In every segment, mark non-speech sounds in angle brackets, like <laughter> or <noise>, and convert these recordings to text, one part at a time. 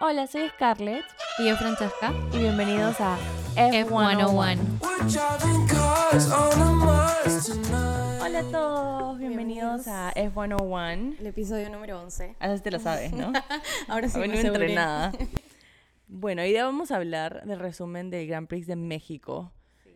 Hola, soy Scarlett Y yo, Francesca. y bienvenidos a F101. F101. Hola a todos, bienvenidos, a F101. El episodio número 11. Así te lo sabes, ¿no? <laughs> Ahora sí me entrenada. <laughs> Bueno, hoy día vamos a hablar del resumen del Grand Prix de México.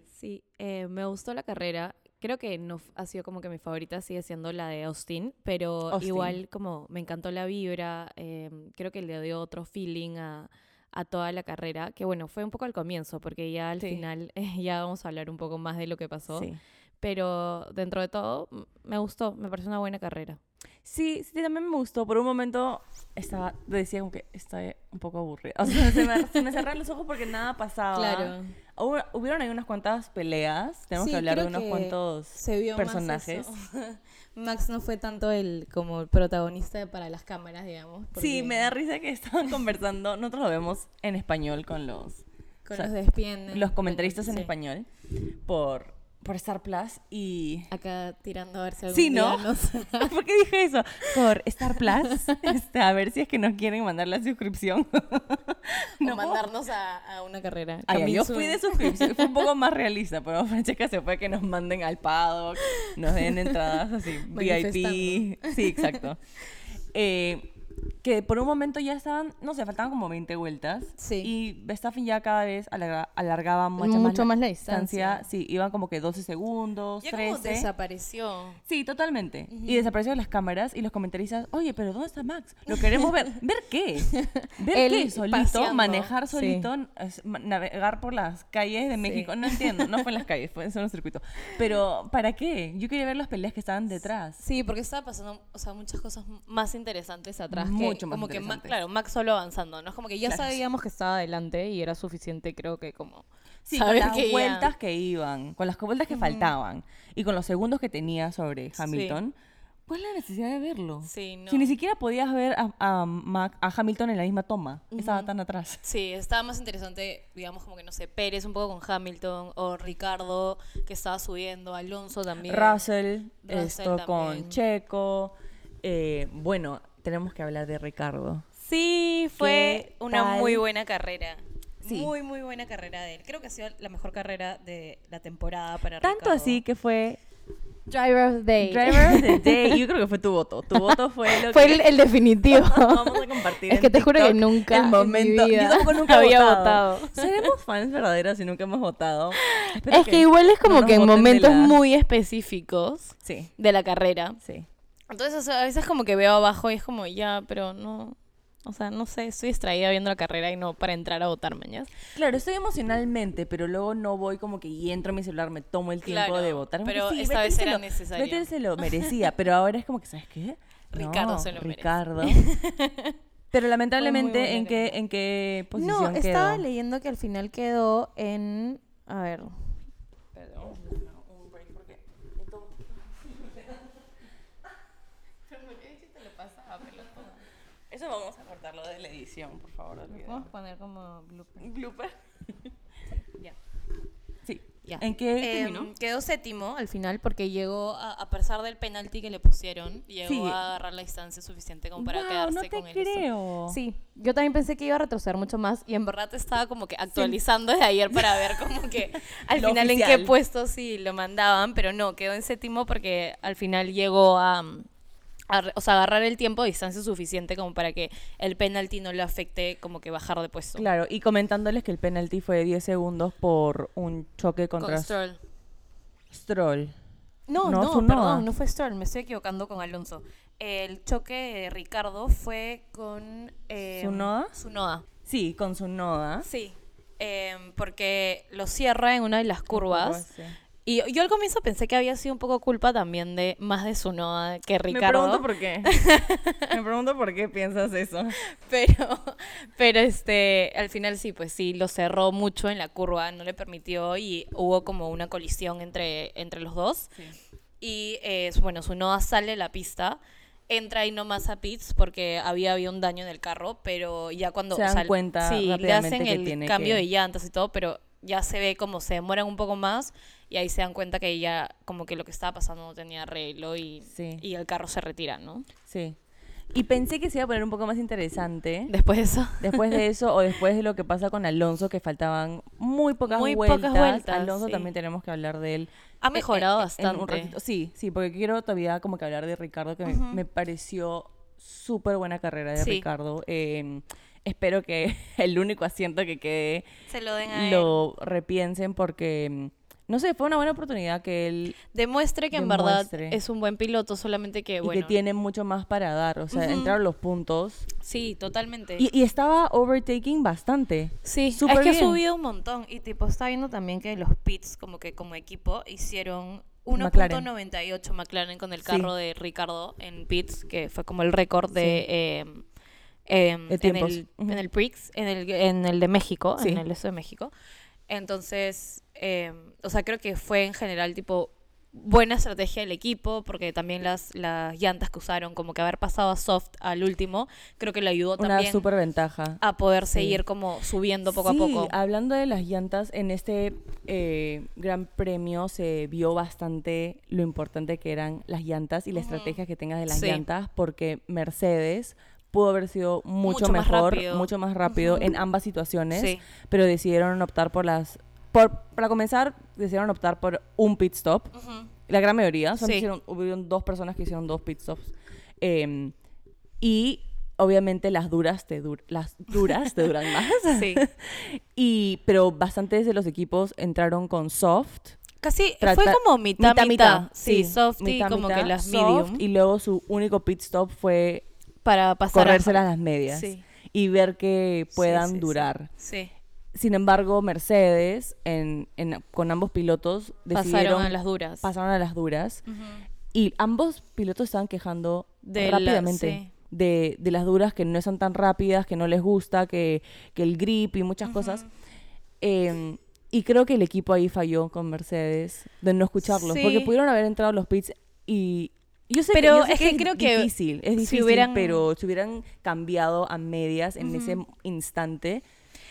Sí, eh, me gustó la carrera. Creo que no ha sido como que mi favorita sigue siendo la de Austin, pero Austin. igual como me encantó la vibra, eh, creo que le dio otro feeling a, a toda la carrera, que bueno, fue un poco al comienzo, porque ya al Sí. final eh, <laughs> ya vamos a hablar un poco más de lo que pasó, Sí. pero dentro de todo me gustó, me pareció una buena carrera. Sí, sí, también me gustó. Por un momento estaba, decía como que estoy un poco aburrida. <laughs> O sea, se me, se me cerraron los ojos porque nada pasaba. Hubo- hubieron ahí unas cuantas peleas. Tenemos Sí, que hablar de unos cuantos se vio personajes. Más. <laughs> Max no fue tanto el como el protagonista para las cámaras, digamos. Sí, me da risa que estaban conversando. Nosotros lo vemos en español con los, Con o sea, los despiden. los comentaristas en Sí. español por, por Star Plus y... Acá tirando a ver si algún Sí, día ¿no? nos- <laughs> ¿Por qué dije eso? Por Star Plus. <laughs> Este, a ver si es que nos quieren mandar la suscripción. <laughs> o mandarnos a, a una carrera. Ay, yo fui de suscripción, fue un poco más realista, pero Francesca se fue que nos manden al paddock, nos den entradas así, VIP. Sí, exacto. Eh, que por un momento ya estaban, no sé, faltaban como 20 vueltas. Sí. Y Verstappen ya cada vez alarga- alargaba mucho, Mucho más, más la distancia. Sí, iban como que 12 segundos, Ya como 13. desapareció. Sí, totalmente. Y desapareció de las cámaras y los comentaristas, oye, pero ¿dónde está Max? Lo queremos ver. <laughs> ¿Ver qué? ¿Ver Él qué? Solito, paseando. manejar Sí. solito, ma- navegar por las calles de México. No entiendo, no fue en las calles, fue en un circuito. Pero, ¿para qué? Yo quería ver las peleas que estaban detrás. Sí, porque estaba pasando, o sea, muchas cosas más interesantes atrás. Mucho que, más como que claro, Max solo avanzando, ¿no? Es como que ya Claro. sabíamos que estaba adelante y era suficiente, creo que como Sí, con las que vueltas que iban, con las vueltas que faltaban y con los segundos que tenía sobre Hamilton, pues la necesidad de verlo. Sí, no. Si ni siquiera podías ver a, a Mac- a Hamilton en la misma toma, estaba tan atrás. Sí, estaba más interesante, digamos, como que no sé, Pérez un poco con Hamilton o Ricardo que estaba subiendo, Alonso también. Russell, Russell esto con. Checo. eh, bueno, tenemos que hablar de Ricardo. Sí, fue ¿Qué una tal? muy buena carrera. Sí. Muy, muy buena carrera de él. Creo que ha sido la mejor carrera de la temporada para Tanto Ricardo. así que fue Driver of the Day. Driver of the <laughs> Day. Yo creo que fue tu voto. Tu voto fue lo Fue que el, el definitivo. <laughs> vamos a compartir. Es en que te juro que nunca El en mi momento. vida Yo tampoco nunca había votado. votado. Seremos fans verdaderas si nunca hemos votado. Espero es que, igual es como que en momentos la- muy específicos Sí, de la carrera. sí. Entonces, o sea, a veces como que veo abajo y es como, ya, pero no... O sea, no sé, estoy distraída viendo la carrera y no para entrar a votar, mañana. Claro, estoy emocionalmente, pero luego no voy como que y entro a mi celular, me tomo el tiempo Claro, de votar. Pero sí, esta vez era lo- necesario. Vettel se lo merecía, pero ahora es como que, ¿sabes qué? Ricardo No, se lo merece. Ricardo. <laughs> Pero lamentablemente, ¿en qué. ¿en qué No, posición estaba quedó? leyendo que al final quedó en. A ver. Eso vamos a cortarlo de la edición, por favor. Vamos a poner como blooper. Blooper. <laughs> Ya. Sí. Ya. ¿En qué terminó? quedó séptimo al final porque llegó, a, a pesar del penalti que le pusieron, llegó Sí. a agarrar la distancia suficiente como para Guau, quedarse no te con esto. creo. Sí, yo también pensé que iba a retroceder mucho más y en verdad. estaba como que actualizando desde ayer para ver <laughs> como que al Lo final en qué puesto sí lo mandaban, pero no, quedó en séptimo porque al final llegó a, o sea, agarrar el tiempo a distancia suficiente como para que el penalti no le afecte como que bajar de puesto. Claro, y comentándoles que el penalti fue de 10 segundos por un choque Con contra Stroll. Stroll. No, No, no, perdón, no fue Stroll, me estoy equivocando con Alonso. El choque de Ricardo fue con... Eh, ¿Tsunoda? Tsunoda. Sí, con su noda. Sí, em, porque lo cierra en una de las curvas. Sí. Y yo al comienzo pensé que había sido un poco culpa también de más de Tsunoda que Me Ricardo. pregunto por qué. <laughs> Me pregunto por qué piensas eso. Pero, pero este, al final sí, pues sí, lo cerró mucho en la curva, no le permitió y hubo como una colisión entre, entre los dos. Y eh, bueno, Tsunoda sale de la pista, entra ahí nomás a pits porque había habido un daño en el carro, pero ya cuando Se o dan sea, cuenta sí, le hacen que el cambio que- de llantas y todo, pero ya se ve como se demoran un poco más y ahí se dan cuenta que ya como que lo que estaba pasando no tenía arreglo y, Sí. y el carro se retira, ¿no? Sí. Y pensé que se iba a poner un poco más interesante. Después de eso. Después de eso o después de lo que pasa con Alonso, que faltaban muy pocas Muy vueltas. pocas vueltas, Alonso sí. también tenemos que hablar de él. Ha eh, mejorado eh, un bastante. ratito. Sí, sí, porque quiero todavía como que hablar de Ricardo, que me- pareció súper buena carrera de Sí. Ricardo. Eh, espero que <laughs> el único asiento que quede Se lo den a él. lo repiensen porque, mm, no sé, fue una buena oportunidad que él Demuestre que en verdad es un buen piloto, solamente que, y bueno. que tiene mucho más para dar. O sea, Ujú. entraron los puntos. Sí, totalmente. Y, y estaba overtaking bastante. sí, súper es que ha bien. subido un montón. Y tipo, está viendo también que los pits, como que como equipo, hicieron McLaren. 1.98 McLaren con el Sí. carro de Ricardo en pits, que fue como el récord de... eh, eh, De en, el, en el Prix, en el, en el de México, Sí. en el este de México. Entonces, eh, o sea, creo que fue en general tipo buena estrategia del equipo, porque también las, las llantas que usaron, como que haber pasado a soft al último, creo que le ayudó Una también súper ventaja. a poder Sí. seguir como subiendo poco Sí, a poco. hablando de las llantas, en este eh, gran premio se vio bastante lo importante que eran las llantas y la Ujú. estrategia que tengas de las Sí. llantas, porque Mercedes pudo haber sido mucho, mejor, mucho más rápido Ujú. en ambas situaciones, Sí. pero decidieron optar por las... Por, para comenzar, decidieron optar por un pit stop. La gran mayoría, solo Sí. hicieron, hubieron dos personas que hicieron dos pit stops. Em, y obviamente las duras te, dur- las duras te duran <laughs> más. Sí. <laughs> Y, pero bastantes de los equipos entraron con soft. Casi fue como mitad, mitad. Sí, soft y mitad, como mitad, que las soft, medium Y luego su único pit stop fue para pasar corrérselas a... las medias. Sí. Y ver que puedan sí, sí. durar. Sí. Sin embargo, Mercedes, en, en- con ambos pilotos, decidieron Pasaron a las duras. pasaron a las duras. Y ambos pilotos estaban quejando De rápidamente de, de las duras que no son tan rápidas, que no les gusta, que, que el grip y muchas cosas. Eh, y creo que el equipo ahí falló con Mercedes de no escucharlos, Sí. porque pudieron haber entrado los pits y yo sé Pero que, yo sé es que es creo que difícil, es si difícil, hubieran- pero si hubieran cambiado a medias en ese instante,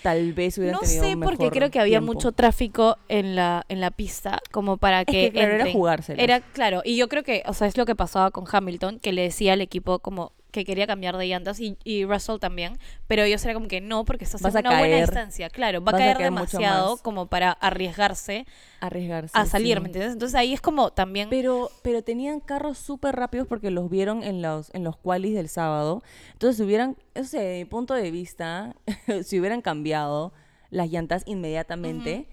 tal vez hubieran No tenido sé un porque creo que había tiempo. mucho tráfico en la en la pista como para que, que, claro, era entren. jugárselas. Era claro, y yo creo que, o sea, es lo que pasaba con Hamilton, que le decía al equipo como que quería cambiar de llantas y, y Russell también, pero ellos era como que no, porque estás Vas en a una buena distancia, claro, va a Vas a caer, demasiado como para arriesgarse arriesgarse. a salir, sí. ¿me entiendes? Entonces ahí es como también Pero, pero tenían carros súper rápidos porque los vieron en los, en los qualis del sábado. Entonces, si hubieran, no sé, de mi punto de vista, <laughs> si hubieran cambiado las llantas inmediatamente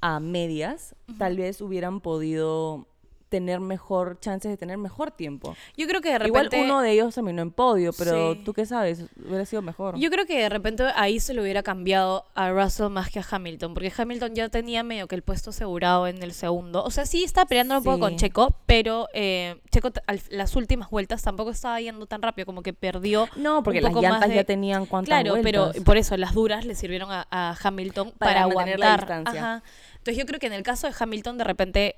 a medias, tal vez hubieran podido tener mejor chances de tener mejor tiempo. yo creo que de repente Igual uno de ellos terminó en podio, pero Sí. tú qué sabes, hubiera sido mejor. Yo creo que de repente ahí se lo hubiera cambiado a Russell más que a Hamilton, porque Hamilton ya tenía medio que el puesto asegurado en el segundo. O sea, sí está peleando un poco con. Checo, pero eh, Checo al- las últimas vueltas tampoco estaba yendo tan rápido, como que perdió. no, porque un las poco llantas de- ya tenían cuántas Claro, pero por eso las duras le sirvieron a, a Hamilton Para para, la distancia. Ajá. Entonces yo creo que en el caso de Hamilton de repente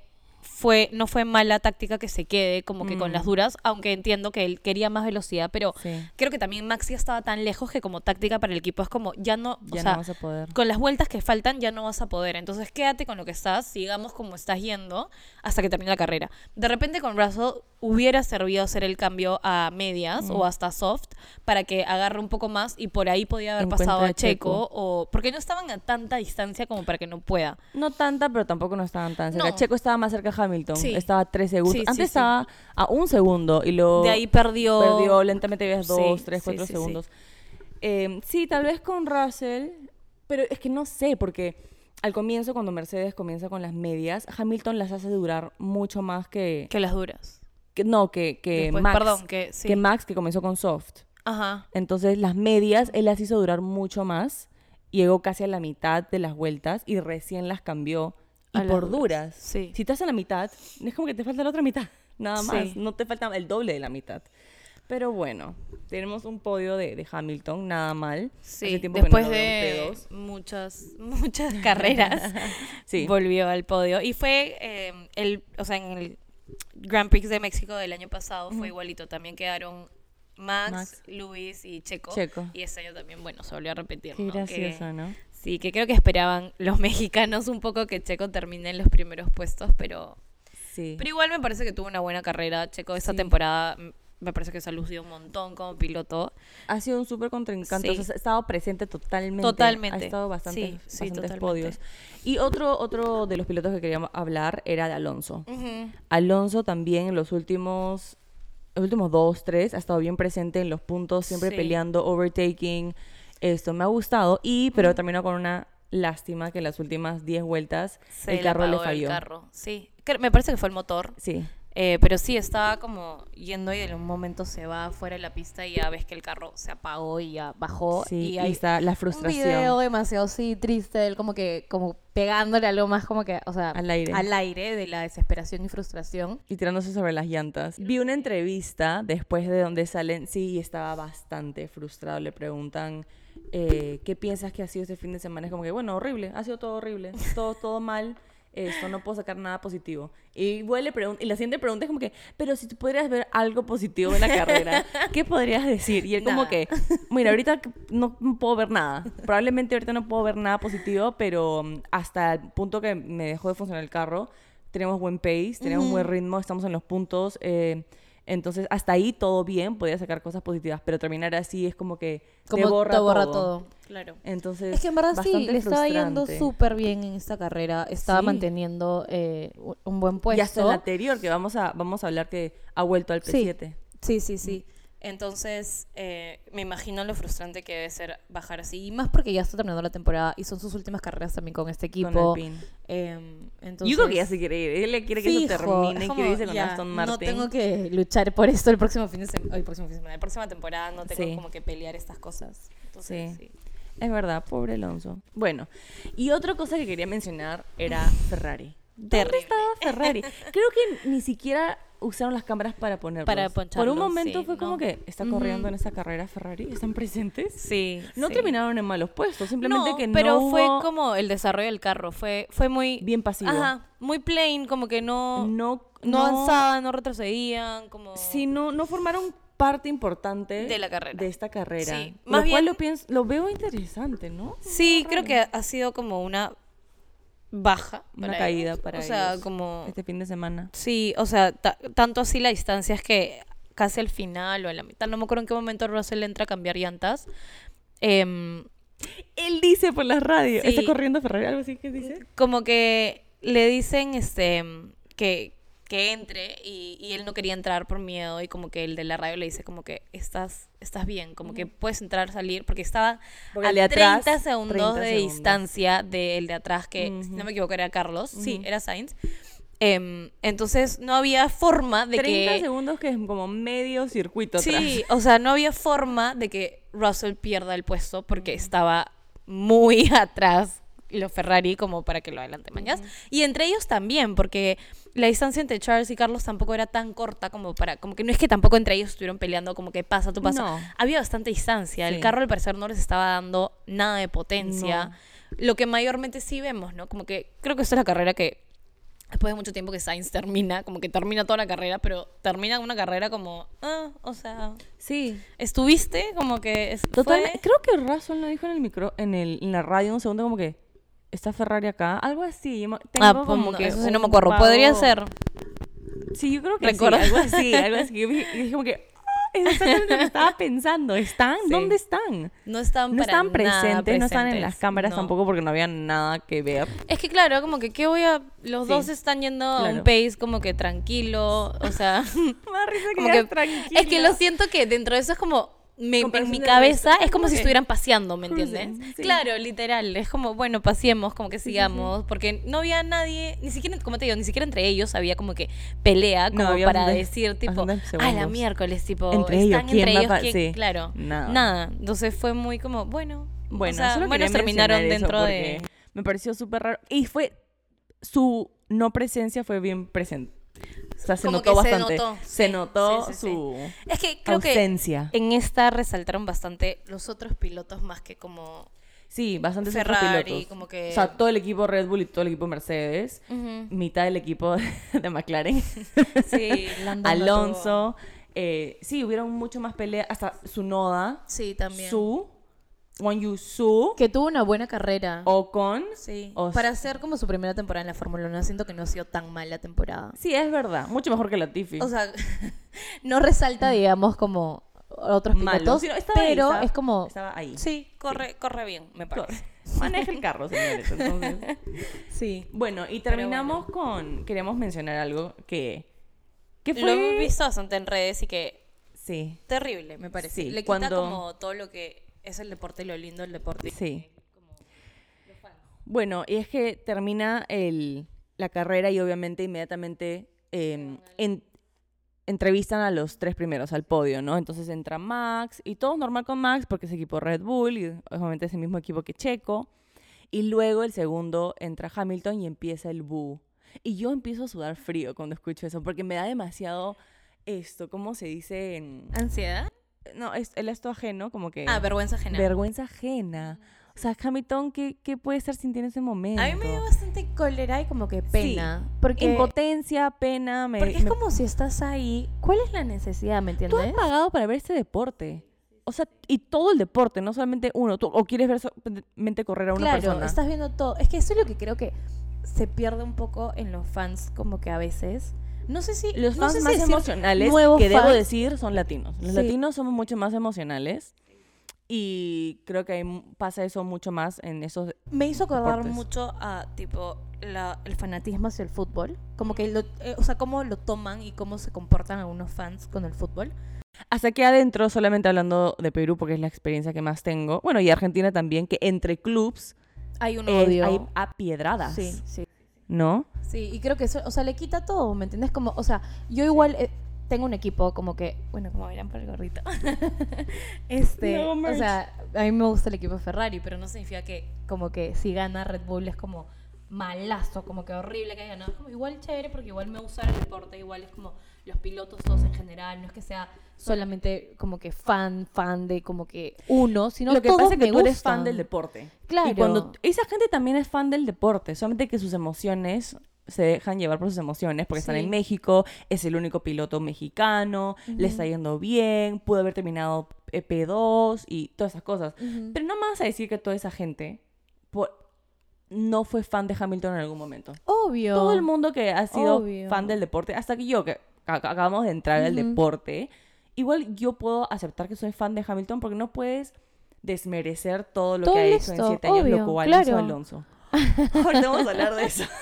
fue no fue mala táctica que se quede como que con Mm. las duras, aunque entiendo que él quería más velocidad, pero Sí, creo que también Max ya estaba tan lejos que como táctica para el equipo es como ya no, ya o sea, no vas a poder. con las vueltas que faltan ya no vas a poder. Entonces quédate con lo que estás, sigamos como estás yendo hasta que termine la carrera. De repente con Russell hubiera servido hacer el cambio a medias o hasta soft para que agarre un poco más y por ahí podía haber Encuentra pasado a Checo, Checo. o porque no estaban a tanta distancia como para que no pueda. No tanta, pero tampoco no estaban tan cerca. No. Checo estaba más cerca de Hamilton. Sí. Estaba a tres segundos. Sí, Antes sí. estaba a un segundo y luego De ahí perdió perdió lentamente, ves dos, tres, cuatro segundos. Eh, sí, tal vez con Russell, pero es que no sé, porque al comienzo, cuando Mercedes comienza con las medias, Hamilton las hace durar mucho más que... que las duras. Que- no, que, que Después, Max. perdón, que sí. que Max, que comenzó con soft. Ajá. Entonces, las medias, él las hizo durar mucho más. Llegó casi a la mitad de las vueltas y recién las cambió. Y A por duras, sí. Si estás en la mitad, es como que te falta la otra mitad. <laughs> Nada más. Sí. No te falta el doble de la mitad. Pero bueno, tenemos un podio de, de Hamilton, nada mal. Sí, después no de P2. muchas, <laughs> muchas carreras, <laughs> Sí. volvió al podio. Y fue eh, el, o sea, en el Grand Prix de México del año pasado fue igualito. También quedaron Max, Max. Luis y Checo. Checo. Y este año también, bueno, se volvió a repetir. Qué ¿no? Que- gracioso, ¿no? sí, que creo que esperaban los <laughs> mexicanos un poco que Checo termine en los primeros puestos, pero, Sí. pero igual me parece que tuvo una buena carrera. Checo esta Sí. temporada me parece que se ha lucido un montón como piloto. Ha sido un súper contrincante. Sí. O sea, ha estado presente totalmente. Totalmente. Ha estado bastante, Sí, sí, bastantes podios. Y otro, otro de los pilotos que queríamos hablar era de Alonso. Alonso también en los últimos, los últimos dos, tres, ha estado bien presente en los puntos, siempre peleando, overtaking. Esto me ha gustado. Y, pero terminó con una lástima que en las últimas 10 vueltas Se el carro le apagó el falló. carro, sí. Me parece que fue el motor. Sí. Eh, pero sí, estaba como yendo y en un momento se va fuera de la pista y ya ves que el carro se apagó y ya bajó. Sí, y hay está la Un frustración. video demasiado, sí, triste, él como que, como pegándole algo más como que, o sea, Al aire. al aire de la desesperación y frustración. y tirándose sobre las llantas. Vi una entrevista después de donde salen, sí, estaba bastante frustrado. Le preguntan, eh, ¿qué piensas que ha sido este fin de semana? Es como que, bueno, horrible, ha sido todo horrible, todo, todo mal. Esto no puedo sacar nada positivo. Y, le pregun- y la siguiente pregunta es como que, pero si tú podrías ver algo positivo en la carrera, <laughs> ¿qué podrías decir? Y él como Nada. que, mira, ahorita no, puedo ver nada. Probablemente ahorita no puedo ver nada positivo, pero mm, hasta el punto que me dejó de funcionar el carro, tenemos buen pace, tenemos buen ritmo, estamos en los puntos. eh, entonces, hasta ahí todo bien, podía sacar cosas positivas, pero terminar así es como que Como te borra, te borra todo. todo. Claro. Entonces, Es que en verdad sí, le estaba yendo súper bien en esta carrera. Estaba Sí. manteniendo eh, un buen Y puesto. hasta el anterior, que vamos a, vamos a hablar que ha vuelto al Sí. P7. Sí, sí, sí. Entonces, eh, me imagino lo frustrante que debe ser bajar así. Y más porque ya está terminando la temporada y son sus últimas carreras también con este Con equipo. Em, entonces, Yo creo que ya se quiere ir. Él le quiere que Fijo, eso termine, y quiere irse con ya, Aston Martin. No tengo que luchar por esto el próximo fin de semana. el próximo fin de semana, la próxima temporada no tengo Sí. como que pelear estas cosas. Entonces, Sí. sí. Es verdad, pobre Alonso. Bueno, y otra cosa que quería mencionar era Ferrari. ¿Dónde Terrible. estaba Ferrari? <laughs> Creo que ni siquiera usaron las cámaras para ponerlos. Para Por un poncharlos, momento sí, fue como no. que está corriendo en esa carrera Ferrari, están presentes. Sí. No sí. terminaron en malos puestos, simplemente No, que no pero fue como el desarrollo del carro, fue fue muy bien pasivo. Ajá, muy plain, como que no No, no avanzaban, no retrocedían, como Sí, no, no formaron parte importante De la carrera. de esta carrera. Sí, Lo más cual bien- lo pienso, lo veo interesante, ¿no? Sí, creo que ha sido como una baja. Una para caída ellos. para O sea, ellos como. este fin de semana. Sí, o sea, ta- tanto así la distancia es que casi al final o a la mitad, no me acuerdo en qué momento Russell entra a cambiar llantas. Em, Él dice por la radio, Sí. está corriendo Ferrari, algo así que dice. como que le dicen este que, que entre y, y él no quería entrar por miedo y como que el de la radio le dice como que estás estás bien, como que puedes entrar, salir, porque estaba Porque a de atrás, 30 segundos 30 de segundos. distancia del de atrás, que si no me equivoco era Carlos, sí, era Sainz. Em, entonces no había forma de 30 que... segundos que es como medio circuito atrás. Sí, o sea, no había forma de que Russell pierda el puesto porque estaba muy <laughs> atrás los Ferrari como para que lo adelante mañana. Y entre ellos también, porque la distancia entre Charles y Carlos tampoco era tan corta como para, como que no es que tampoco entre ellos estuvieron peleando como que pasa, tú pasa. No. Había bastante distancia. Sí. El carro al parecer no les estaba dando nada de potencia. Lo que mayormente sí vemos, ¿no? Como que creo que esta es la carrera que después de mucho tiempo que Sainz termina, como que termina toda la carrera, pero termina una carrera como, ah, o sea, Sí. estuviste como que es, fue- Creo que Russell lo dijo en el micro, en, el, en la radio un segundo como que está Ferrari acá, algo así. Tengo Ah, como no, que eso sí no me acuerdo. Podría ser. Sí, yo creo que sí, algo así, <laughs> algo así. Yo dije, como que "Ah, es exactamente lo que estaba pensando. ¿Están? Sí. ¿Dónde están? No estaban No para nada presentes, no estaban en las cámaras no. tampoco porque no había nada que ver. Es que claro, como que qué voy a los Sí. dos están yendo a un pace como que tranquilo, o sea, <laughs> Más risa como que es que lo siento que dentro de eso es como me- en mi cabeza es como si estuvieran paseando, ¿me entiendes? sí. Claro, literal, es como, bueno, paseemos, como que sigamos, porque no había nadie, ni siquiera, como te digo, ni siquiera entre ellos había como que pelea como para decir tipo, ah, la miércoles, tipo, Entre ellos, están ¿quién entre ellos, ¿quién? claro, nada. nada, entonces fue muy como, bueno, Bueno, o sea, solo bueno, terminaron dentro de... Me pareció súper raro. Y fue. Su no presencia fue bien presente. O sea, se Como notó se bastante. notó, Se sí, notó sí, sí, sí. su Es que creo que ausencia. en esta resaltaron bastante los otros pilotos más que como Sí, bastantes otros Ferrari, pilotos. como que... O sea, todo el equipo Red Bull y todo el equipo Mercedes. Mitad del equipo de McLaren. <laughs> Sí, <laughs> Alonso. eh, sí, hubieron mucho más peleas. Hasta su Noda. Sí, también. Su. Won Yu Su, Que tuvo una buena carrera. Ocon. Sí. O Para hacer como su primera temporada en la Fórmula 1, siento que no ha sido tan mal la temporada. Sí, es verdad. Mucho mejor que Latifi. O sea, <laughs> no resalta, digamos, como otros Malo. pilotos, Sí, no, ahí, pero estaba- es como... Estaba ahí. Sí, corre, corre bien, me parece. <laughs> Maneja el carro, señores. Entonces. <laughs> Sí. Bueno, y terminamos con. Queremos mencionar algo que. que Lo fue. hemos visto bastante en redes y que Sí. terrible, me parece. Sí, Le quita cuando- como todo lo que es el deporte, lo lindo del deporte. Sí. Bueno, y es que termina el, la carrera y obviamente inmediatamente eh, en- entrevistan a los tres primeros al podio, ¿no? Entonces entra Max y todo normal con Max porque es equipo Red Bull y obviamente es el mismo equipo que Checo. Y luego el segundo entra Hamilton y empieza el boo. Y yo empiezo a sudar frío cuando escucho eso porque me da demasiado esto, ¿cómo se dice? En... ¿Ansiedad? No, es el esto ajeno, como que... Ah, vergüenza ajena. Vergüenza ajena. O sea, Hamilton, ¿qué, qué puede estar sintiendo en ese momento? A mí me dio bastante cólera y como que pena. Porque, Impotencia, pena, me... porque es me- como si estás ahí. ¿Cuál es la necesidad, me Tú has entiendes? pagado para ver este deporte. O sea, y todo el deporte, no solamente uno. Tú- o quieres ver solamente correr a una claro, persona. estás viendo todo. Es que eso es lo que creo que se pierde un poco en los fans, como que a veces. No sé si. Los no fans sé más emocionales, que debo fans. decir, son latinos. Los Sí. latinos somos mucho más emocionales. Y creo que pasa eso mucho más en esos... Me hizo acordar deportes. mucho a, tipo, la- el fanatismo hacia el fútbol. Como que, lo, eh, o sea, cómo lo toman y cómo se comportan algunos fans con el fútbol. Hasta aquí adentro, solamente hablando de Perú, porque es la experiencia que más tengo. Bueno, y Argentina también, que entre clubs Hay un odio. hay a piedradas. Sí, sí. ¿No? Sí, y creo que eso, o sea, le quita todo, ¿me entiendes? Como, o sea, yo igual eh, tengo un equipo como que, bueno, como verán por el gorrito. <laughs> este, No, o sea, a mí me gusta el equipo Ferrari, pero no significa que como que si gana Red Bull es como malazo, como que horrible que haya ganado. Es como igual chévere porque igual me gusta el deporte, igual es como los pilotos todos en general, no es que sea solamente como que fan, fan de como que uno, sino Lo que todos pasa es que me tú eres gustan. fan del deporte. Claro. Y cuando esa gente también es fan del deporte, solamente que sus emociones se dejan llevar por sus emociones porque están en México, es el único piloto mexicano, le está yendo bien, pudo haber terminado eh, P2 y todas esas cosas. Pero no vas a decir que toda esa gente por- no fue fan de Hamilton en algún momento. Obvio. Todo el mundo que ha sido Obvio. fan del deporte, hasta que yo, que ac- acabamos de entrar al Ujú. deporte, igual yo puedo aceptar que soy fan de Hamilton porque no puedes desmerecer todo lo Todo que ha hecho esto, en siete años, lo cual hizo claro. Alonso. Ahorita vamos a hablar de eso. <laughs>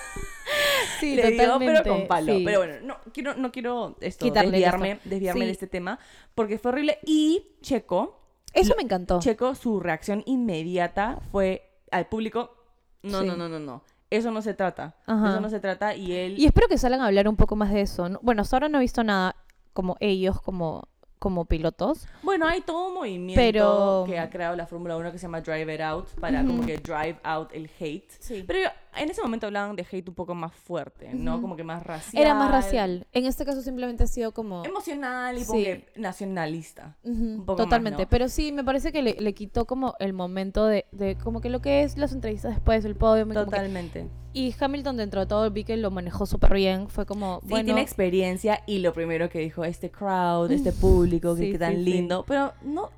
Sí, Le digo, pero totalmente, con palo. sí. Pero bueno, no quiero, no quiero esto, desviarme, esto. desviarme Sí. de este tema porque fue horrible. Y Checo, Eso me encantó. Checo, su reacción inmediata fue al público, no, Sí. no, no, no, no. Eso no se trata. Ajá. Eso no se trata y él... Y espero que salgan a hablar un poco más de eso. ¿no? Bueno, hasta ahora no he visto nada como ellos como, como pilotos. Bueno, hay todo un movimiento Pero- que ha creado la Fórmula 1 que se llama Drive It Out para como que drive out el hate. Sí. Pero yo- en ese momento hablaban de hate un poco más fuerte, ¿no? Como que más racial. Era más racial. En este caso simplemente ha sido como... Emocional y Sí. que nacionalista. Un poco más, Totalmente. ¿no? Pero sí, me parece que le, le quitó como el momento de, de como que lo que es las entrevistas después del podio. que- Totalmente. y Hamilton dentro de todo vi que lo manejó súper bien. Fue como, Sí, bueno... tiene experiencia y lo primero que dijo, este crowd, este público, que Sí, qué tan lindo. Pero no,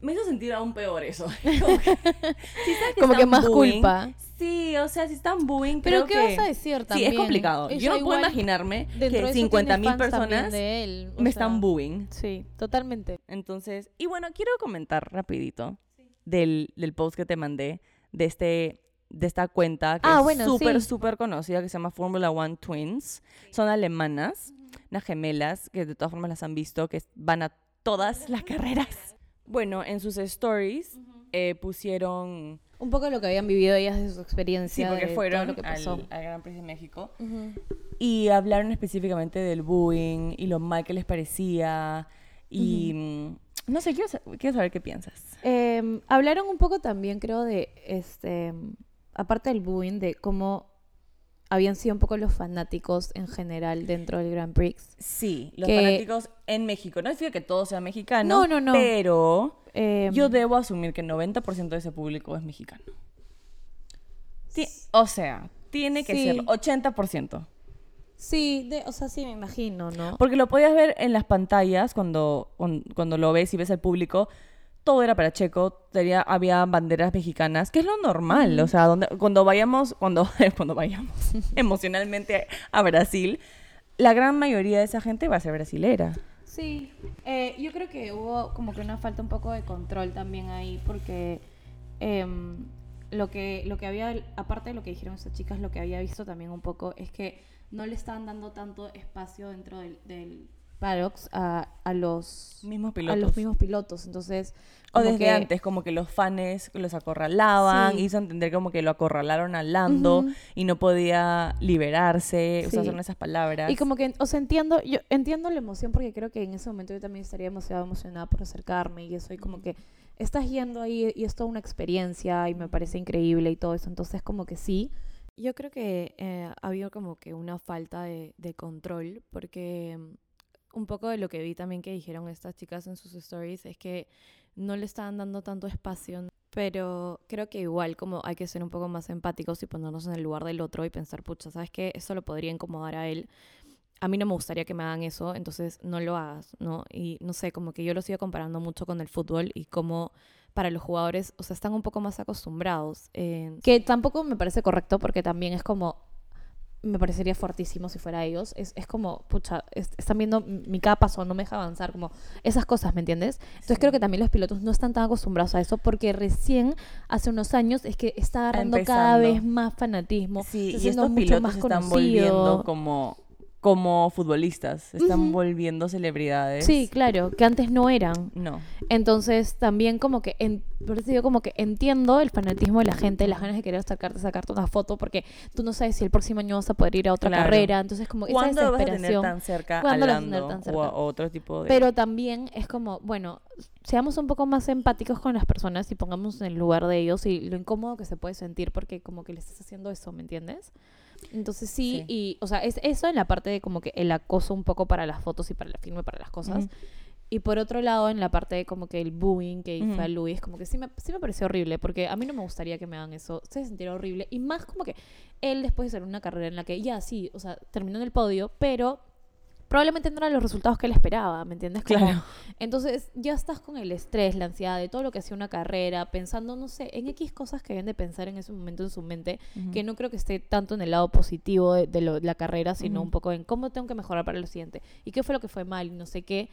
me hizo sentir aún peor eso. <laughs> Como que, si sabes Como que están más culpa. Sí, o sea, si están booing, Pero creo ¿qué que... vas a decir Sí, también? es complicado. Ella Yo no puedo imaginarme que eso 50 mil personas de él, me sea, están booing. Sí, totalmente. Entonces, y bueno, quiero comentar rapidito del, del post que te mandé de este de esta cuenta que Ah, es bueno, súper, sí. súper conocida que se llama Formula One Twins. Son alemanas, unas gemelas que de todas formas las han visto, que van a todas las carreras. <laughs> Bueno, en sus stories eh, pusieron... Un poco lo que habían vivido ellas de su Sí, experiencia. porque de fueron todo lo que pasó. al, al Gran Prix de México. Y hablaron específicamente del bullying y lo mal que les parecía. Y mm, no sé, quiero, quiero saber qué piensas. Eh, hablaron un poco también, creo, de este. Aparte del bullying, de cómo habían sido un poco los fanáticos en general dentro del Grand Prix. Sí, los Que- fanáticos en México. No significa que todo sea mexicano. No, no, no. Pero Eh, yo debo asumir que el 90% de ese público es mexicano. O sea, tiene que Sí. ser 80%. Sí, de, o sea, sí, me imagino, ¿no? Porque lo podías ver en las pantallas cuando, cuan- cuando lo ves y ves al público. todo era para Checo, tenía, había banderas mexicanas, que es lo normal, o sea, donde, cuando vayamos, cuando, <laughs> cuando vayamos <laughs> emocionalmente a Brasil, la gran mayoría de esa gente va a ser brasilera. Sí, eh, yo creo que hubo como que una falta un poco de control también ahí, porque em, lo, que, lo que había, aparte de lo que dijeron estas chicas, lo que había visto también un poco es que no le estaban dando tanto espacio dentro del, del paddocks a, a los Mismos a pilotos. los mismos pilotos. Entonces, O desde que- antes, como que los fans los acorralaban, Sí. hizo entender como que lo acorralaron a Lando Ujú. y no podía liberarse, o sea, Sí. son esas palabras. Y como que, o sea, entiendo, yo entiendo la emoción porque creo que en ese momento yo también estaría demasiado emocionada por acercarme y eso, y como que estás yendo ahí y es toda una experiencia y me parece increíble y todo eso, entonces como que sí. Yo creo que eh, ha habido como que una falta de, de control, porque un poco de lo que vi también que dijeron estas chicas en sus stories es que no le estaban dando tanto espacio, pero creo que igual como hay que ser un poco más empáticos y ponernos en el lugar del otro y pensar, pucha, ¿sabes qué? Eso lo podría incomodar a él. A mí no me gustaría que me hagan eso, entonces no lo hagas, ¿no? Y no sé, como que yo lo sigo comparando mucho con el fútbol y como para los jugadores, o sea, están un poco más acostumbrados. en- Que tampoco me parece correcto porque también es como, me parecería fuertísimo si fuera ellos, es, es como, pucha, es- están viendo mi cada paso, no me deja avanzar, como esas cosas, ¿me entiendes? Entonces creo que también los pilotos no están tan acostumbrados a eso porque recién hace unos años es que está agarrando cada vez más fanatismo, Sí, y siendo estos mucho pilotos más están volviendo como, como futbolistas, están volviendo celebridades. Sí, claro, que antes no eran. No. Entonces también como que, en, por eso digo como que entiendo el fanatismo de la gente, las ganas de querer acercarte, sacarte una foto, porque tú no sabes si el próximo año vas a poder ir a otra Claro. carrera, entonces como esa ¿Cuándo vas a tener tan cerca a ¿Cuándo lo vas a tener Lando tan o a cerca? otro tipo de... Pero también es como, bueno, seamos un poco más empáticos con las personas y pongamos en el lugar de ellos y lo incómodo que se puede sentir porque como que le estás haciendo eso, ¿me entiendes? Entonces sí, Sí. y, o sea, es eso en la parte de como que el acoso un poco para las fotos y para la firma y para las cosas. Y por otro lado, en la parte de como que el bullying que Ujú. fue a Luis, como que sí me, sí me pareció horrible, porque a mí no me gustaría que me hagan eso, se sentiría horrible. Y más como que él después de hacer una carrera en la que ya sí, o sea, terminó en el podio, pero probablemente no eran los resultados que él esperaba, ¿me entiendes? Como- Claro. Entonces ya estás con el estrés, la ansiedad de todo lo que hacía una carrera, pensando, no sé, en X cosas que deben de pensar en ese momento en su mente, que no creo que esté tanto en el lado positivo de, de lo- de la carrera, sino un poco en cómo tengo que mejorar para lo siguiente y qué fue lo que fue mal y no sé qué,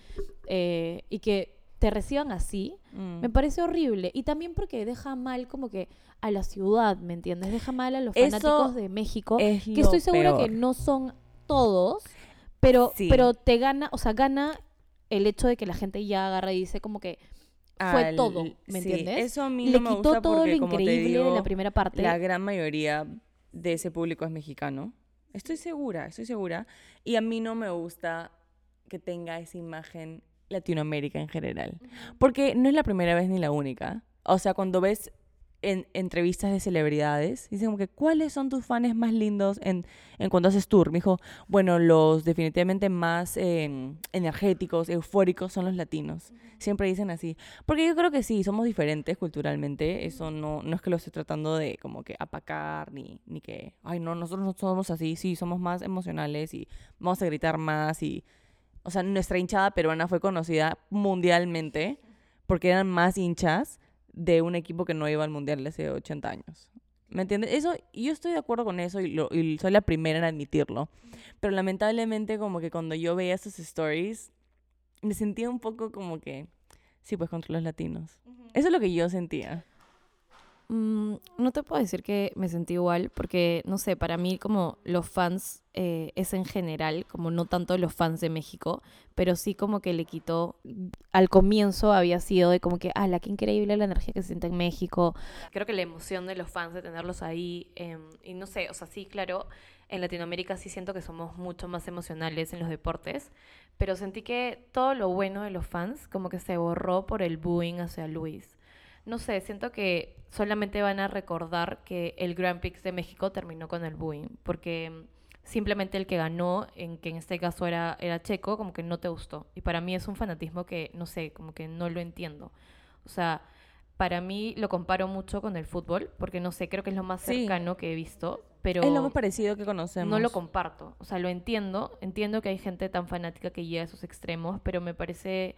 eh, y que te reciban así, Mm. me parece horrible. Y también porque deja mal como que a la ciudad, ¿me entiendes? Deja mal a los Eso fanáticos de México, es que estoy segura que no son todos, pero, Sí. pero te gana, o sea, gana el hecho de que la gente ya agarra y dice como que fue Al- todo, ¿me sí, entiendes? Eso a mí Le no me quitó gusta todo porque, lo increíble de la digo, primera parte. La gran mayoría de ese público es mexicano. Estoy segura, estoy segura. Y a mí no me gusta que tenga esa imagen Latinoamérica en general. Porque no es la primera vez ni la única. O sea, cuando ves en entrevistas de celebridades, dicen como que, ¿cuáles son tus fans más lindos en, en cuando haces tour? Me dijo, bueno, los definitivamente más eh, energéticos, eufóricos son los latinos. Siempre dicen así. Porque yo creo que sí, somos diferentes culturalmente. Eso no, no es que lo estoy tratando de como que apacar, ni, ni que, ay, no, nosotros no somos así. Sí, somos más emocionales y vamos a gritar más y... O sea, nuestra hinchada peruana fue conocida mundialmente <laughs> porque eran más hinchas de un equipo que no iba al mundial hace 80 años. ¿Me entiendes? Eso, yo estoy de acuerdo con eso y, lo- y soy la primera en admitirlo. Pero lamentablemente, como que cuando yo veía esos stories, me sentía un poco como que, sí, pues contra los latinos. Eso es lo que yo sentía. Mm, no te puedo decir que me sentí igual, porque no sé, para mí como los fans eh, es en general, como no tanto los fans de México, pero sí como que le quitó, al comienzo había sido de como que, ah, la qué increíble la energía que se siente en México. Creo que la emoción de los fans de tenerlos ahí, em, y no sé, o sea, sí, claro, en Latinoamérica sí siento que somos mucho más emocionales en los deportes, pero sentí que todo lo bueno de los fans como que se borró por el booing hacia Luis. No sé, siento que solamente van a recordar que el Grand Prix de México terminó con el booing, porque mm, simplemente el que ganó, en que en este caso era, era Checo, como que no te gustó. Y para mí es un fanatismo que, no sé, como que no lo entiendo. O sea, para mí lo comparo mucho con el fútbol, porque no sé, creo que es lo más Sí. cercano que he visto, pero Es lo más parecido que conocemos. no lo comparto. O sea, lo entiendo, entiendo que hay gente tan fanática que llega a esos extremos, pero me parece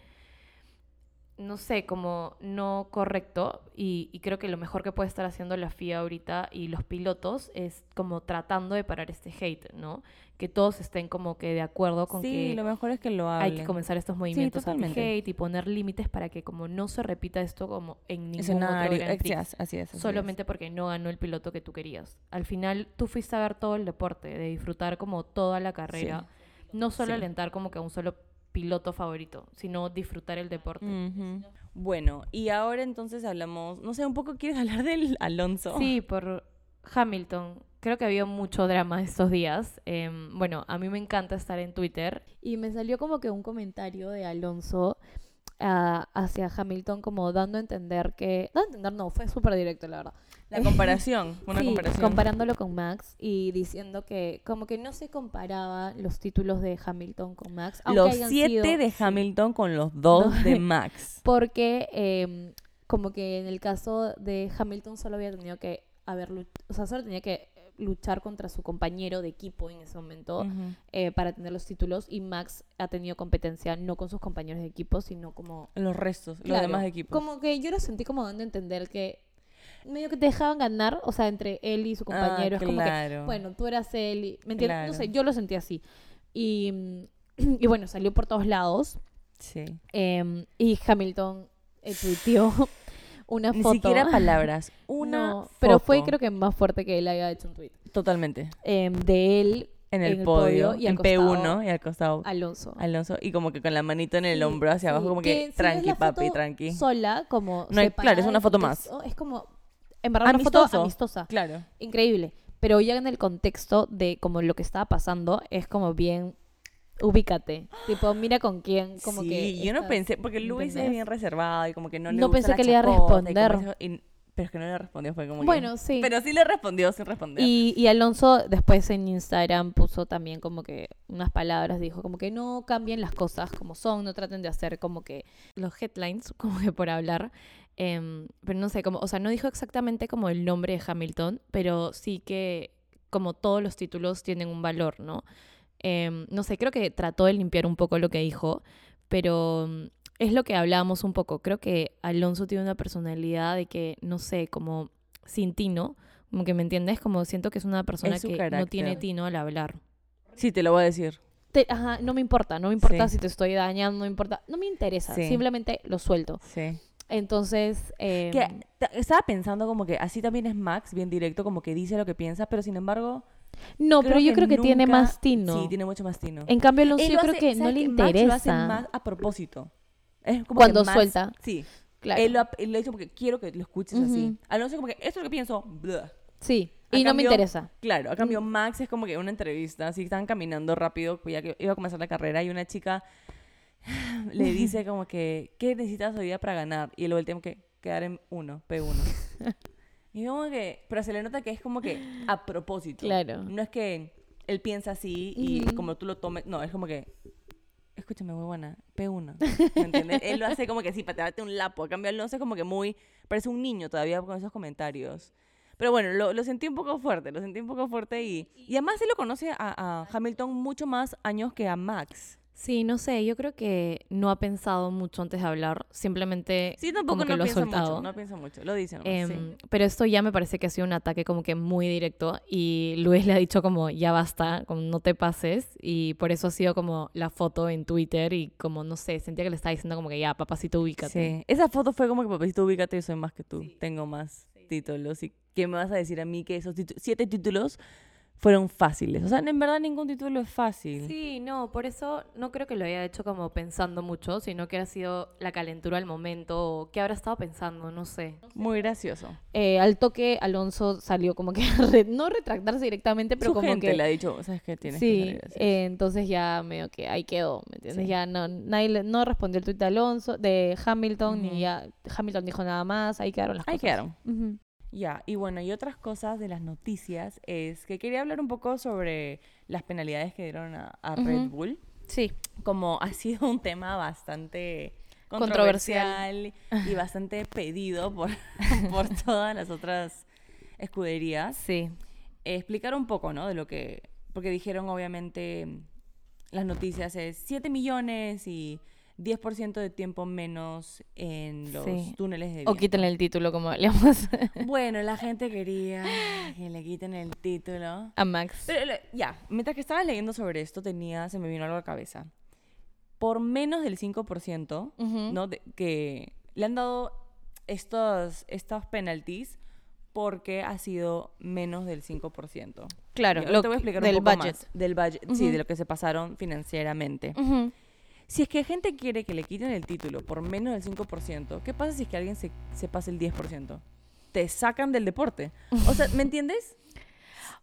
no sé, como no correcto y, y, creo que lo mejor que puede estar haciendo la FIA ahorita y los pilotos es como tratando de parar este hate, ¿no? Que todos estén como que de acuerdo con sí, que lo mejor es que lo hay que comenzar estos movimientos sí, hate y poner límites para que como no se repita esto como en ningún Escenario, otro Grand Prix, así es, solamente porque no ganó el piloto que tú querías. Al final tú fuiste a ver todo el deporte, de disfrutar como toda la carrera, no solo alentar como que a un solo piloto favorito, sino disfrutar el deporte. Bueno, y ahora entonces hablamos, no sé, un poco quieres hablar del Alonso. Sí, por Hamilton. Creo que había mucho drama estos días. Em, bueno, a mí me encanta estar en Twitter y me salió como que un comentario de Alonso hacia Hamilton como dando a entender que... Dando a entender, no, fue súper directo, la verdad. La comparación, una comparación. comparándolo con Max y diciendo que como que no se comparaba los títulos de Hamilton con Max. Los siete de Hamilton con los dos de <laughs> Max. Porque em, como que en el caso de Hamilton solo había tenido que haber, o sea, solo tenía que luchar contra su compañero de equipo en ese momento eh, para tener los títulos y Max ha tenido competencia no con sus compañeros de equipo, sino como... Los restos, los demás equipos. Como que yo lo sentí como dando a entender que medio que te dejaban ganar, o sea, entre él y su ah, compañero. es como que, bueno, tú eras él, y, ¿me entiendes? No sé, yo lo sentí así. Y, <clears throat> y bueno, salió por todos lados. Sí. Em, y Hamilton eh, tuiteó <laughs> una foto. Ni siquiera palabras, <laughs> una Pero fue creo que más fuerte que él haya hecho un tweet. Totalmente. Em, de él en el, podio, y en P1 y al costado Alonso. Alonso y como que con la manito en el hombro hacia abajo como que, tranqui papi, tranqui. Sola como no claro, es una foto más. Es, como en verdad una foto amistosa. Claro. Increíble, pero ya en el contexto de como lo que estaba pasando es como bien ubícate. Tipo, mira con quién, como sí, que. yo no pensé, porque Luis es bien reservado y como que no le No pensé que le iba a responder. Pero es que no le respondió, fue como Bueno, sí. Pero sí le respondió, sí respondió. Y, y, Alonso después en Instagram puso también como que unas palabras, dijo como que no cambien las cosas como son, no traten de hacer como que los headlines, <laughs> como que por hablar. Em, pero no sé, como, o sea, no dijo exactamente como el nombre de Hamilton, pero sí que como todos los títulos tienen un valor, ¿no? Em, no sé, creo que trató de limpiar un poco lo que dijo, pero es lo que hablábamos un poco. Creo que Alonso tiene una personalidad de que, no sé, como sin tino, como que me entiendes, como siento que es una persona que no tiene tino al hablar. Sí, te lo voy a decir. ajá, no me importa, no me importa si te estoy dañando, no me importa, no me interesa, simplemente lo suelto. Sí. Entonces, eh, estaba pensando como que así también es Max, bien directo, como que dice lo que piensa, pero sin embargo... No, pero yo creo que tiene más tino. Sí, tiene mucho más tino. En cambio, Alonso yo creo que no le interesa. lo hace más a propósito. Es como Cuando suelta. Sí. Claro. Él lo, él dice porque quiero que lo escuches así. Alonso como que esto es lo que pienso. Sí. y no me interesa. Claro, a cambio Max es como que una entrevista, así están caminando rápido, ya que iba a comenzar la carrera y una chica <laughs> le dice como que, ¿qué necesitas hoy día para ganar? Y luego el tiempo que quedar en uno, P1. <laughs> y como que, pero se le nota que es como que a propósito. Claro. No es que él piensa así y como tú lo tomes, no, es como que escúchame, muy buena, P1. ¿Me entiendes? Él lo hace como que sí, para darte un lapo. A cambio, Alonso es como que muy. Parece un niño todavía con esos comentarios. Pero bueno, lo, lo, sentí un poco fuerte, lo sentí un poco fuerte y, y además él lo conoce a, a Hamilton mucho más años que a Max. Sí, no sé, yo creo que no ha pensado mucho antes de hablar, simplemente sí, tampoco como que no lo ha soltado. Mucho, no piensa mucho, lo dice. Em, pero esto ya me parece que ha sido un ataque como que muy directo y Luis le ha dicho como ya basta, como no te pases y por eso ha sido como la foto en Twitter y como no sé, sentía que le estaba diciendo como que ya papacito ubícate. Sí, esa foto fue como que papacito ubícate, yo soy más que tú, tengo más títulos y ¿qué me vas a decir a mí que esos siete títulos fueron fáciles. O sea, en verdad ningún título es fácil. Sí, no, por eso no creo que lo haya hecho como pensando mucho, sino que ha sido la calentura al momento o que habrá estado pensando, no sé. Muy gracioso. Eh, al toque Alonso salió como que <laughs> no retractarse directamente, pero como gente que le ha dicho, ¿sabes qué tienes sí, eh, entonces ya medio que ahí quedó, ¿me entiendes? Ya no nadie no respondió el tweet de Alonso, de Hamilton ni ya Hamilton dijo nada más, ahí quedaron las ahí cosas. Ahí quedaron. Ya, y bueno, y otras cosas de las noticias es que quería hablar un poco sobre las penalidades que dieron a, Red Bull. Sí. Como <laughs> ha sido un tema bastante controversial, y bastante pedido por, <laughs> por todas las otras escuderías. Sí. explicar un poco, ¿no? De lo que. Porque dijeron, obviamente, las noticias es 7 millones y 10% de tiempo menos en los Sí. túneles de O viento. quítenle el título, como hablamos <laughs> Bueno, la gente quería que le quiten el título. a Max. Pero ya, mientras que estaba leyendo sobre esto, tenía, se me vino algo a la cabeza. Por menos del 5%, Ujú. ¿no? De- que le han dado estos, estos penalties porque ha sido menos del 5%. Claro, lo te voy a explicar del un poco budget. más del budget, sí, de lo que se pasaron financieramente. Ujú. Si es que gente quiere que le quiten el título por menos del 5%, ¿qué pasa si es que alguien se, se pasa el 10%? Te sacan del deporte. O sea, ¿me <laughs> entiendes?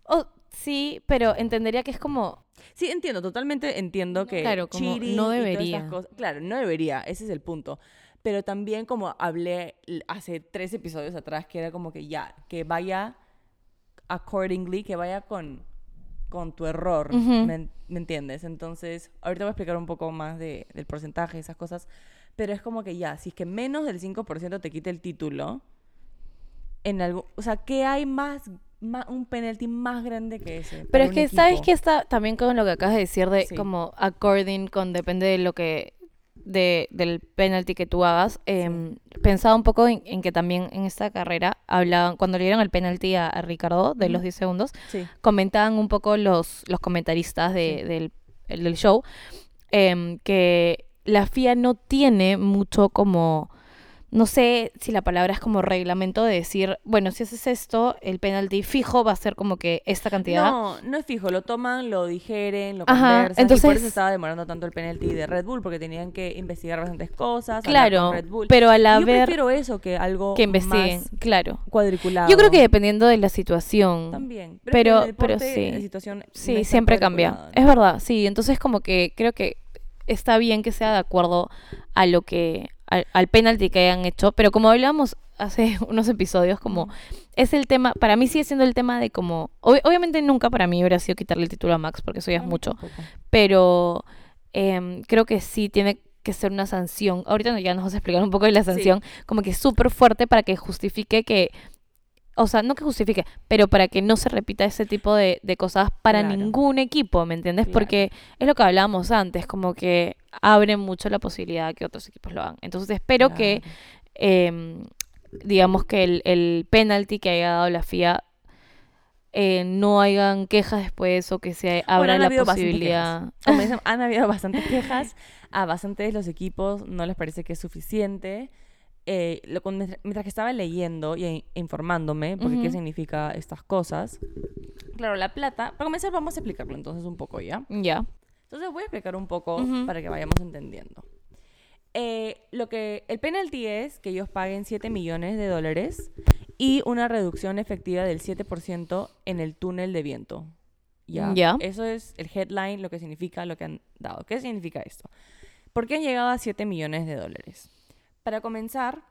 Oh, sí, pero entendería que es como... Sí, entiendo, totalmente entiendo que Claro, como no y todas debería. cosas- claro, no debería, ese es el punto. Pero también como hablé hace tres episodios atrás, que era como que ya, que vaya accordingly, que vaya con, con tu error. ¿me, me entiendes? Entonces, ahorita voy a explicar un poco más de, del porcentaje, esas cosas, pero es como que ya, si es que menos del 5% te quita el título, en algo, o sea, ¿qué hay más, un penalty más grande que ese? Pero es que, ¿sabes qué está también con lo que acabas de decir de Sí. como according con depende de lo que de, del penalty que tú hagas? em, Pensaba un poco en, en que también en esta carrera hablaban, cuando le dieron el penalty a, a Ricardo de los Ujú. 10 segundos, Sí. comentaban un poco los, los comentaristas de- Sí. del, el del show em, que la FIA no tiene mucho como, no sé si la palabra es como reglamento de decir, bueno, si haces esto, el penalty fijo va a ser como que esta cantidad. No, no es fijo, lo toman, lo digeren, lo Ajá, conversan, y por entonces- eso estaba demorando tanto el penalty de Red Bull, porque tenían que investigar bastantes cosas, Claro, Red Bull. pero al Y yo haber prefiero eso que algo que investiguen, más claro. cuadriculado. Yo creo que dependiendo de la situación, También, pero, pero- deporte sí. la situación sí, siempre cambia. Es verdad, sí. Entonces como que creo que está bien que sea de acuerdo a lo que, al, al penalty que hayan hecho, pero como hablábamos hace <laughs> unos episodios, como es el tema, para mí sigue siendo el tema de como, ob- obviamente nunca para mí hubiera sido quitarle el título a Max, porque eso ya es mucho, pero em, creo que sí tiene que ser una sanción. Ahorita ya nos vas a explicar un poco de la Sí. sanción, como que súper fuerte para que justifique que, o sea, no que justifique, pero para que no se repita ese tipo de, de cosas para Claro. ningún equipo, ¿me entiendes? Claro. Porque es lo que hablábamos antes, como que abre mucho la posibilidad de que otros equipos lo hagan. Entonces espero que, em, digamos que el, el penalty que haya dado la FIA eh, no hayan quejas después o que se abra Bueno, la posibilidad. quejas. Como <laughs> dicen, han habido bastantes quejas. A bastantes de los equipos no les parece que es suficiente. Eh, lo- mientras mientras que estaba leyendo y e- informándome, porque qué significa estas cosas. Claro, la plata. Para comenzar, vamos a explicarlo entonces un poco ya. Ya. Entonces voy a explicar un poco para que vayamos entendiendo. Eh, lo que el penalty es que ellos paguen 7 millones de dólares y una reducción efectiva del 7% en el túnel de viento. ¿Ya? Ya. Eso es el headline, lo que significa lo que han dado. ¿Qué significa esto? ¿Por qué han llegado a 7 millones de dólares? Para comenzar,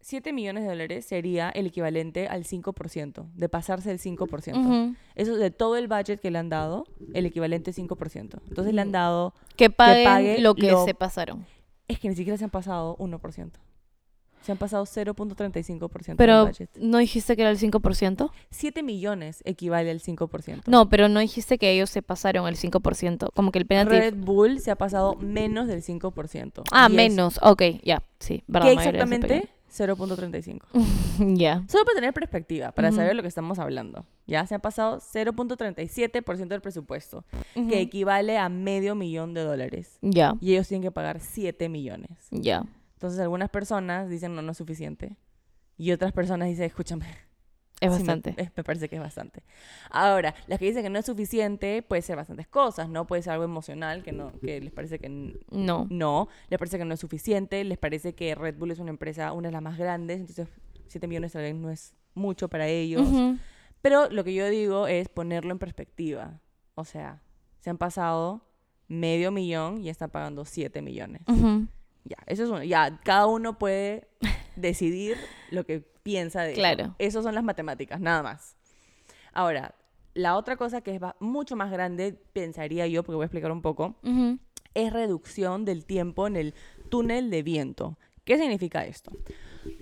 7 millones de dólares sería el equivalente al 5%, de pasarse el 5%. Ujú. Eso de todo el budget que le han dado, el equivalente es 5%. Entonces le han dado, Que paguen pague lo que lo- se pasaron. es que ni siquiera se han pasado 1%. Se han pasado 0.35% Pero, del budget. ¿no dijiste que era el 5%? 7 millones equivale al 5%. No, pero no dijiste que ellos se pasaron el 5%. Como que el penalty... Red Bull se ha pasado menos del 5%. Ah, menos. Ok, ya. Sí, verdad. ¿Qué exactamente? 0.35. pequeño. <laughs> Ya. Solo para tener perspectiva, para Ujú. saber lo que estamos hablando. Ya se ha pasado 0.37% del presupuesto, que equivale a medio millón de dólares. Ya, Y ellos tienen que pagar 7 millones. ya. Entonces algunas personas dicen no, no es suficiente. Y otras personas dicen, escúchame, Es sí, me- bastante. eh, <laughs> me, parece que es bastante. Ahora, las que dicen que no es suficiente, puede ser bastantes cosas, ¿no? Puede ser algo emocional que no, que les parece que No. no, les parece que no es suficiente, les parece que Red Bull es una empresa, una de las más grandes, entonces 7 millones tal vez no es mucho para ellos. Ujú. Pero lo que yo digo es ponerlo en perspectiva. O sea, se han pasado medio millón y están pagando 7 millones. Ujú. Ya, eso es uno. Ya, cada uno puede <laughs> decidir lo que piensa de. Claro. Esas son las matemáticas, nada más. Ahora, la otra cosa que es mucho más grande, pensaría yo, porque voy a explicar un poco, es reducción del tiempo en el túnel de viento. ¿Qué significa esto?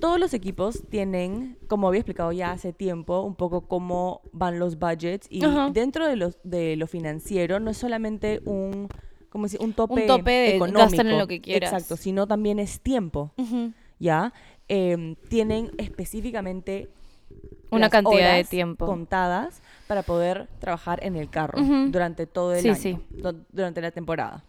Todos los equipos tienen, como había explicado ya hace tiempo, un poco cómo van los budgets y Ajá. dentro de, los, de lo financiero no es solamente un como si un tope, Un tope de económico. gástalo en lo que quieras. Exacto, sino también es tiempo. ¿ya? Em, tienen específicamente Una cantidad de tiempo. contadas para poder trabajar en el carro durante todo el Sí, año, sí. du- durante la temporada.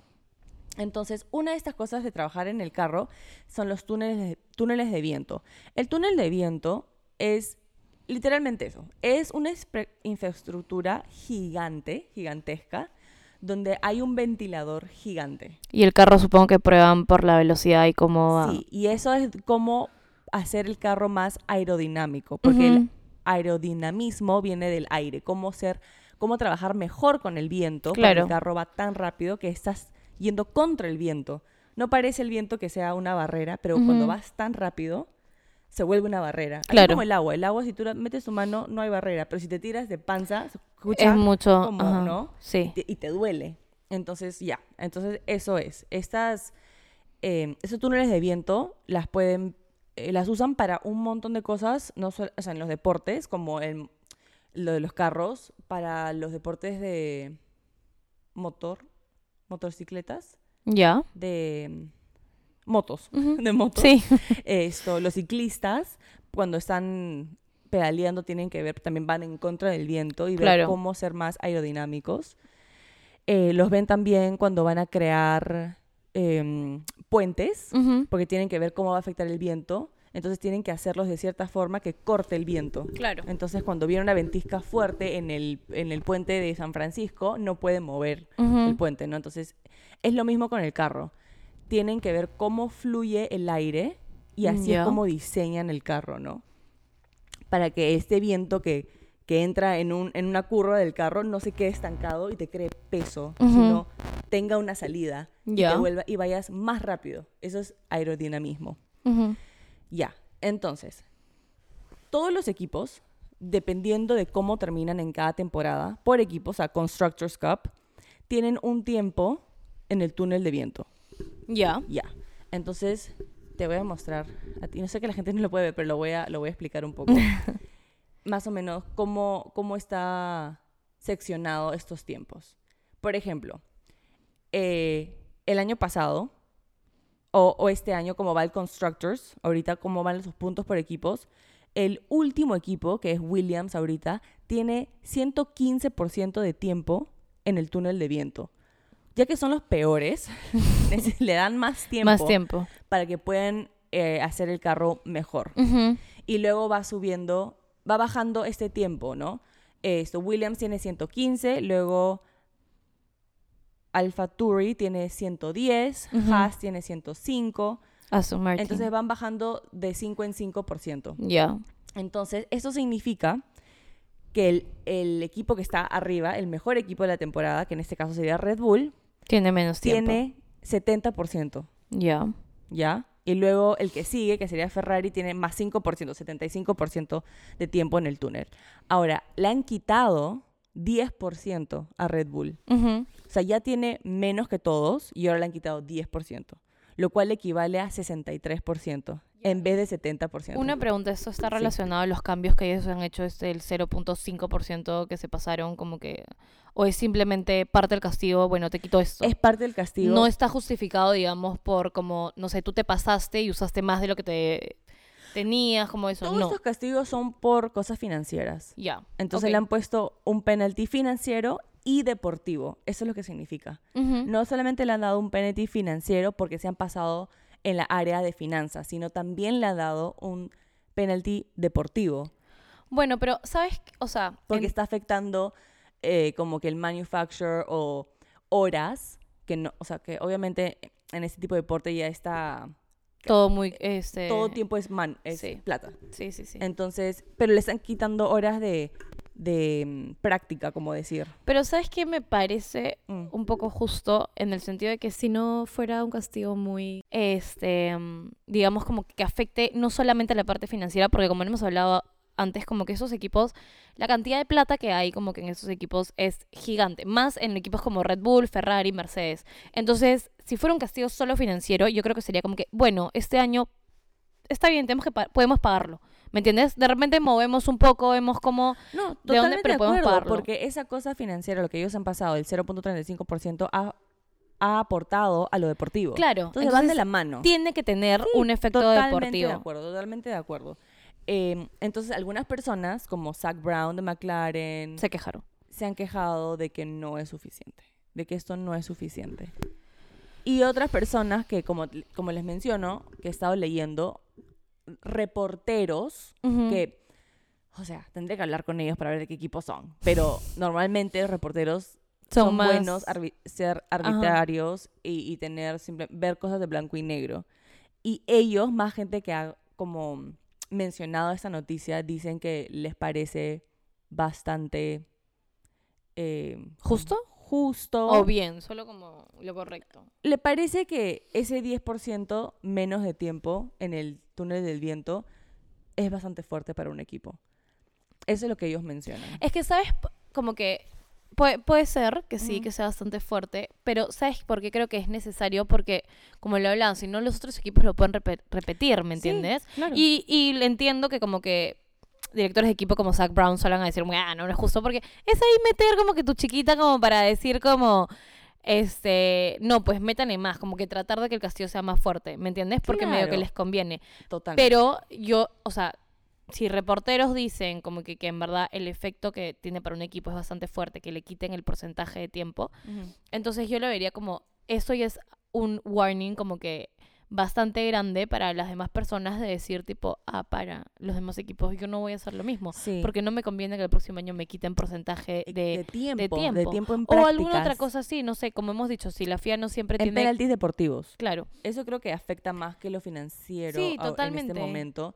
Entonces, una de estas cosas de trabajar en el carro son los túneles de, túneles de viento. El túnel de viento es literalmente eso. Es una infraestructura gigante, gigantesca, donde hay un ventilador gigante. Y el carro supongo que prueban por la velocidad y cómo va. Sí, y eso es cómo hacer el carro más aerodinámico, porque el aerodinamismo viene del aire, cómo ser, cómo trabajar mejor con el viento, para que Claro. el carro va tan rápido que estás yendo contra el viento. No parece el viento que sea una barrera, pero cuando vas tan rápido se vuelve una barrera. Así Claro. como el agua, el agua si tú metes tu mano no hay barrera, pero si te tiras de panza, se escucha Es mucho. como, ajá, ¿no? Sí. te- y te duele. Entonces, ya. Entonces, eso es. Estas, eh, esos túneles de viento las pueden, eh, las usan para un montón de cosas, no solo, o sea, en los deportes, como el, lo de los carros, para los deportes de motor, motocicletas, Ya. de motos, <laughs> de motos. Sí. Esto, los ciclistas, cuando están pedaleando, tienen que ver, también van en contra del viento y ver Claro. cómo ser más aerodinámicos. Eh, los ven también cuando van a crear em, puentes, porque tienen que ver cómo va a afectar el viento. Entonces tienen que hacerlos de cierta forma que corte el viento. Claro. Entonces cuando viene una ventisca fuerte en el, en el puente de San Francisco, no pueden mover el puente, ¿no? Entonces, es lo mismo con el carro. Tienen que ver cómo fluye el aire y así Ya. es como diseñan el carro, ¿no? Para que este viento que, que entra en, un, en una curva del carro no se quede estancado y te cree peso, sino tenga una salida y, te vuelva, y vayas más rápido. Eso es aerodinamismo. Ya, entonces, todos los equipos, dependiendo de cómo terminan en cada temporada, por equipo, o sea, Constructors Cup, tienen un tiempo en el túnel de viento. Ya. Ya. Entonces, te voy a mostrar a ti. No sé que la gente no lo puede ver, pero lo voy a, lo voy a explicar un poco. <laughs> Más o menos cómo, cómo está seccionado estos tiempos. Por ejemplo, eh, el año pasado, o, o este año, como va el Constructors, ahorita cómo van sus puntos por equipos, el último equipo, que es Williams ahorita, tiene 115% de tiempo en el túnel de viento. Ya que son los peores, <laughs> <laughs> le dan más tiempo, Más tiempo. para que puedan eh, hacer el carro mejor. Y luego va subiendo, va bajando este tiempo, ¿no? Esto, Williams tiene 115, luego Alfa Turi tiene 110, Ujú. Haas tiene 105. Aston. Entonces van bajando de 5 en 5%. Ya. Entonces, eso significa que el, el equipo que está arriba, el mejor equipo de la temporada, que en este caso sería Red Bull, Tiene menos tiempo. tiene 70%, Ya. ¿ya? Y luego el que sigue, que sería Ferrari, tiene más 5%, 75% de tiempo en el túnel. Ahora, le han quitado 10% a Red Bull. O sea, ya tiene menos que todos y ahora le han quitado 10%, lo cual equivale a 63% en vez de 70%. Una pregunta, ¿esto está Sí. relacionado a los cambios que ellos han hecho, este, el 0.5% que se pasaron, como que, o es simplemente parte del castigo, bueno, te quito esto? es parte del castigo. No está justificado, digamos, por como, no sé, tú te pasaste y usaste más de lo que te tenías, como eso, Todos no. estos castigos son por cosas financieras. Ya. Entonces ok. le han puesto un penalty financiero y deportivo. Eso es lo que significa. No solamente le han dado un penalty financiero porque se han pasado en la área de finanzas, sino también le han dado un penalty deportivo Bueno, pero, ¿sabes? O sea, porque en- está afectando eh, como que el manufacture o horas que no, o sea, que obviamente en este tipo de deporte ya está todo muy, este... todo tiempo es man, es sí. plata. Sí, sí, sí. Entonces, pero le están quitando horas de, de mm, práctica, como decir. Pero ¿sabes qué me parece Mm. un poco justo en el sentido de que si no fuera un castigo muy, este, mm, digamos como que afecte no solamente a la parte financiera, porque como hemos hablado antes, como que esos equipos, la cantidad de plata que hay como que en esos equipos es gigante, más en equipos como Red Bull, Ferrari, Mercedes. Entonces, si fuera un castigo solo financiero, yo creo que sería como que, bueno, este año está bien, tenemos que pa- podemos pagarlo. ¿Me entiendes? De repente movemos un poco, vemos como No, ¿De dónde? de podemos acuerdo, pagarlo. porque esa cosa financiera, lo que ellos han pasado, el 0.35%, ha ha aportado a lo deportivo. Claro, Entonces, van de entonces la mano. Tiene que tener Sí, un efecto totalmente deportivo. de acuerdo, totalmente de acuerdo. Eh, entonces, algunas personas, como Zach Brown de McLaren, Se quejaron. se han quejado de que no es suficiente, de que esto no es suficiente. Y otras personas que, como, como les menciono, que he estado leyendo, reporteros que, o sea, tendré que hablar con ellos para ver de qué equipo son, pero <laughs> normalmente los reporteros Son son, más- buenos arbi- ser arbitrarios y, y tener simple, ver cosas de blanco y negro. Y ellos, más gente que ha como mencionado esta noticia, dicen que les parece bastante eh, ¿Justo? Justo. O bien, solo como lo correcto. Le parece que ese 10% menos de tiempo en el túnel del viento es bastante fuerte para un equipo. Eso es lo que ellos mencionan. Es que, ¿sabes? Como que puede, puede ser que sí, que sea bastante fuerte, pero ¿sabes por qué creo que es necesario? Porque, como lo hablaban, si no los otros equipos lo pueden repe- repetir, ¿me Sí, entiendes? claro. Y, y entiendo que como que directores de equipo como Zach Brown suelen a decir, ah, no, no es justo, porque es ahí meter como que tu chiquita como para decir como, este, no, pues métanle más, como que tratar de que el castillo sea más fuerte, ¿me entiendes? Porque medio que Claro. les conviene. Totalmente. Pero yo, o sea, si reporteros dicen como que, que en verdad el efecto que tiene para un equipo es bastante fuerte, que le quiten el porcentaje de tiempo, entonces yo lo vería como, esto ya es un warning como que bastante grande para las demás personas de decir tipo, ah, para los demás equipos yo no voy a hacer lo mismo, Sí. porque no me conviene que el próximo año me quiten porcentaje de, de... tiempo, de tiempo. tiempo, en o alguna otra cosa así, no sé, como hemos dicho, si la FIA no siempre en tiene... penaltis deportivos. Claro, Eso creo que afecta más que lo financiero Sí, en este momento.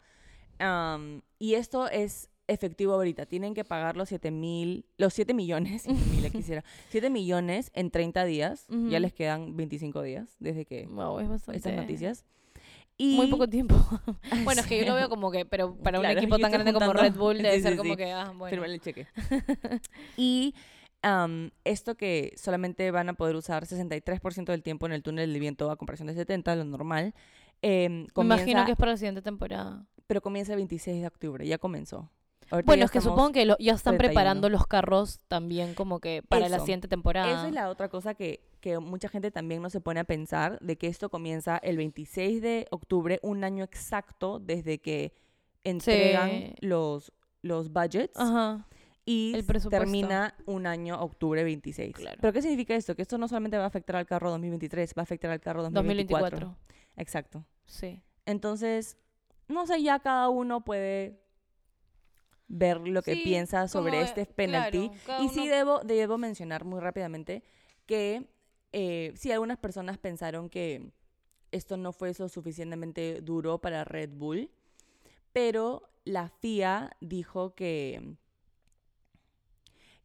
Am, y esto es efectivo ahorita. Tienen que pagar los 7 mil, los 7 millones, 7 mil le <laughs> quisiera, 7 millones en 30 días. Ya Ujú. les quedan 25 días desde que wow, es bastante... estas noticias. Y Muy poco tiempo. <laughs> bueno, es que yo lo veo como que, pero <laughs> para Claro, un equipo tan grande como juntando- Red Bull debe Sí, ser sí, como sí. que, ah, bueno. El cheque. y am, esto que solamente van a poder usar 63% del tiempo en el túnel de viento a comparación de 70, lo normal. em, Me imagino comienza- que es para la siguiente temporada. Pero comienza el 26 de octubre, ya comenzó. Ahorita Bueno, es que supongo que lo- ya están 31. preparando los carros también como que para la siguiente temporada. Esa es la otra cosa que, que mucha gente también no se pone a pensar, de que esto comienza el 26 de octubre, un año exacto desde que entregan Sí. los, los budgets Ajá. y el termina un año octubre 26. Claro. ¿Pero qué significa esto? Que esto no solamente va a afectar al carro 2023, va a afectar al carro 2024. 2024. Exacto. Sí. Entonces, no sé, ya cada uno puede ver lo que Sí, piensa sobre este claro, cada y sí uno- debo, debo mencionar muy rápidamente que eh, sí, algunas personas pensaron que esto no fue lo suficientemente duro para Red Bull, pero la FIA dijo que,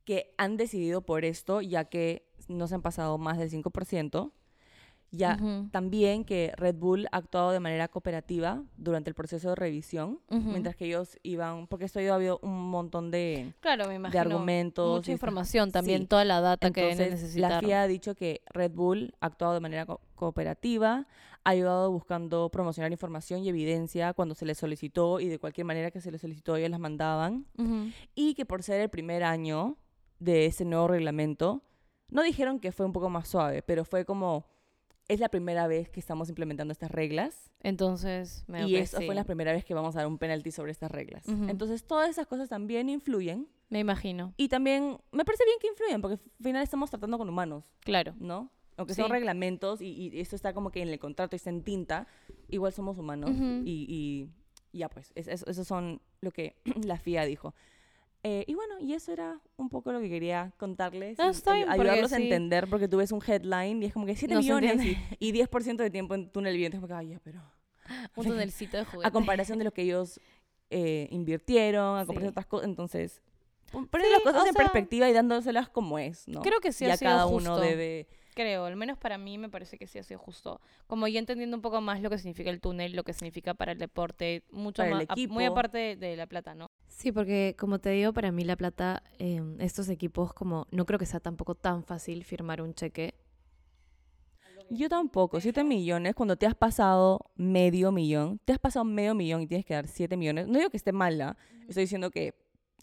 que han decidido por esto, ya que no se han pasado más del 5%. Ya también que Red Bull ha actuado de manera cooperativa durante el proceso de revisión, mientras que ellos iban, porque esto ha habido un montón de, Claro, me imagino. argumentos Mucha información también, sí. toda la data que deben entonces la. FIA ha dicho que Red Bull ha actuado de manera co- cooperativa, ha ayudado buscando promocionar información y evidencia cuando se les solicitó y de cualquier manera que se les solicitó ellos las mandaban, y que por ser el primer año de ese nuevo reglamento, no dijeron que fue un poco más suave, pero fue como, es la primera vez que estamos implementando estas reglas Entonces, me y eso fue la primera vez que vamos a dar un penalti sobre estas reglas. Entonces, todas esas cosas también influyen. Me imagino. Y también me parece bien que influyen, porque al final estamos tratando con humanos, Claro. ¿no? Aunque Sí. son reglamentos y, y esto está como que en el contrato y está en tinta, igual somos humanos. Y ya pues, es- es- eso son lo que <clears throat> la FIA dijo. Eh, y bueno, y eso era un poco lo que quería contarles. No, ay- bien, porque ayudarlos a sí. entender, porque tú ves un headline y es como que 7 No se millones <laughs> y, y 10% de tiempo en túnel viento. Es como que, ay, ya, pero Un tonelcito de juguete. a comparación de lo que ellos eh, invirtieron, a comparación Sí. de otras cosas. Entonces, poniendo Sí, las cosas en sea, perspectiva y dándoselas como es, ¿no? Creo que sí y ha a sido cada justo. uno debe... Creo, al menos para mí me parece que sí ha sido justo. Como ya entendiendo un poco más lo que significa el túnel, lo que significa para el deporte, mucho Para el más, a- muy equipo. aparte de, de la plata, ¿no? Sí, porque como te digo, para mí La Plata, eh, estos equipos como no creo que sea tampoco tan fácil firmar un cheque. Yo tampoco, 7 millones, cuando te has pasado medio millón, te has pasado medio millón y tienes que dar 7 millones. No digo que esté mala, estoy diciendo que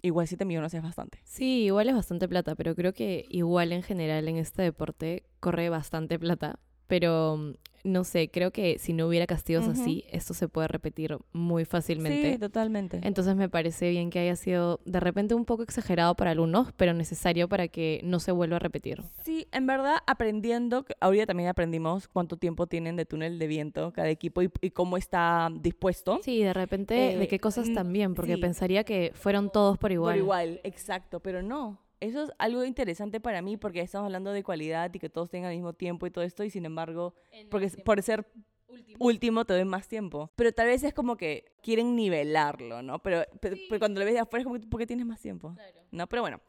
igual 7 millones es bastante. Sí, igual es bastante plata, pero creo que igual en general en este deporte corre bastante plata. Pero mm, no sé, creo que si no hubiera castigos Ujú. así, esto se puede repetir muy fácilmente. Sí, totalmente. Entonces me parece bien que haya sido de repente un poco exagerado para algunos, pero necesario para que no se vuelva a repetir. Sí, en verdad, aprendiendo, ahorita también aprendimos cuánto tiempo tienen de túnel de viento cada equipo y, y cómo está dispuesto. Sí, de repente Eh, de qué cosas mm, también, porque sí. pensaría que fueron todos por igual. Por igual, exacto, pero no. Eso es algo interesante para mí porque estamos hablando de cualidad y que todos tengan al mismo tiempo y todo esto y sin embargo, porque por ser último te doy más tiempo. Pero tal vez es como que quieren nivelarlo, ¿no? Pero, pero, pero cuando lo ves de afuera es como, ¿por qué tienes más tiempo? ¿No? Pero bueno,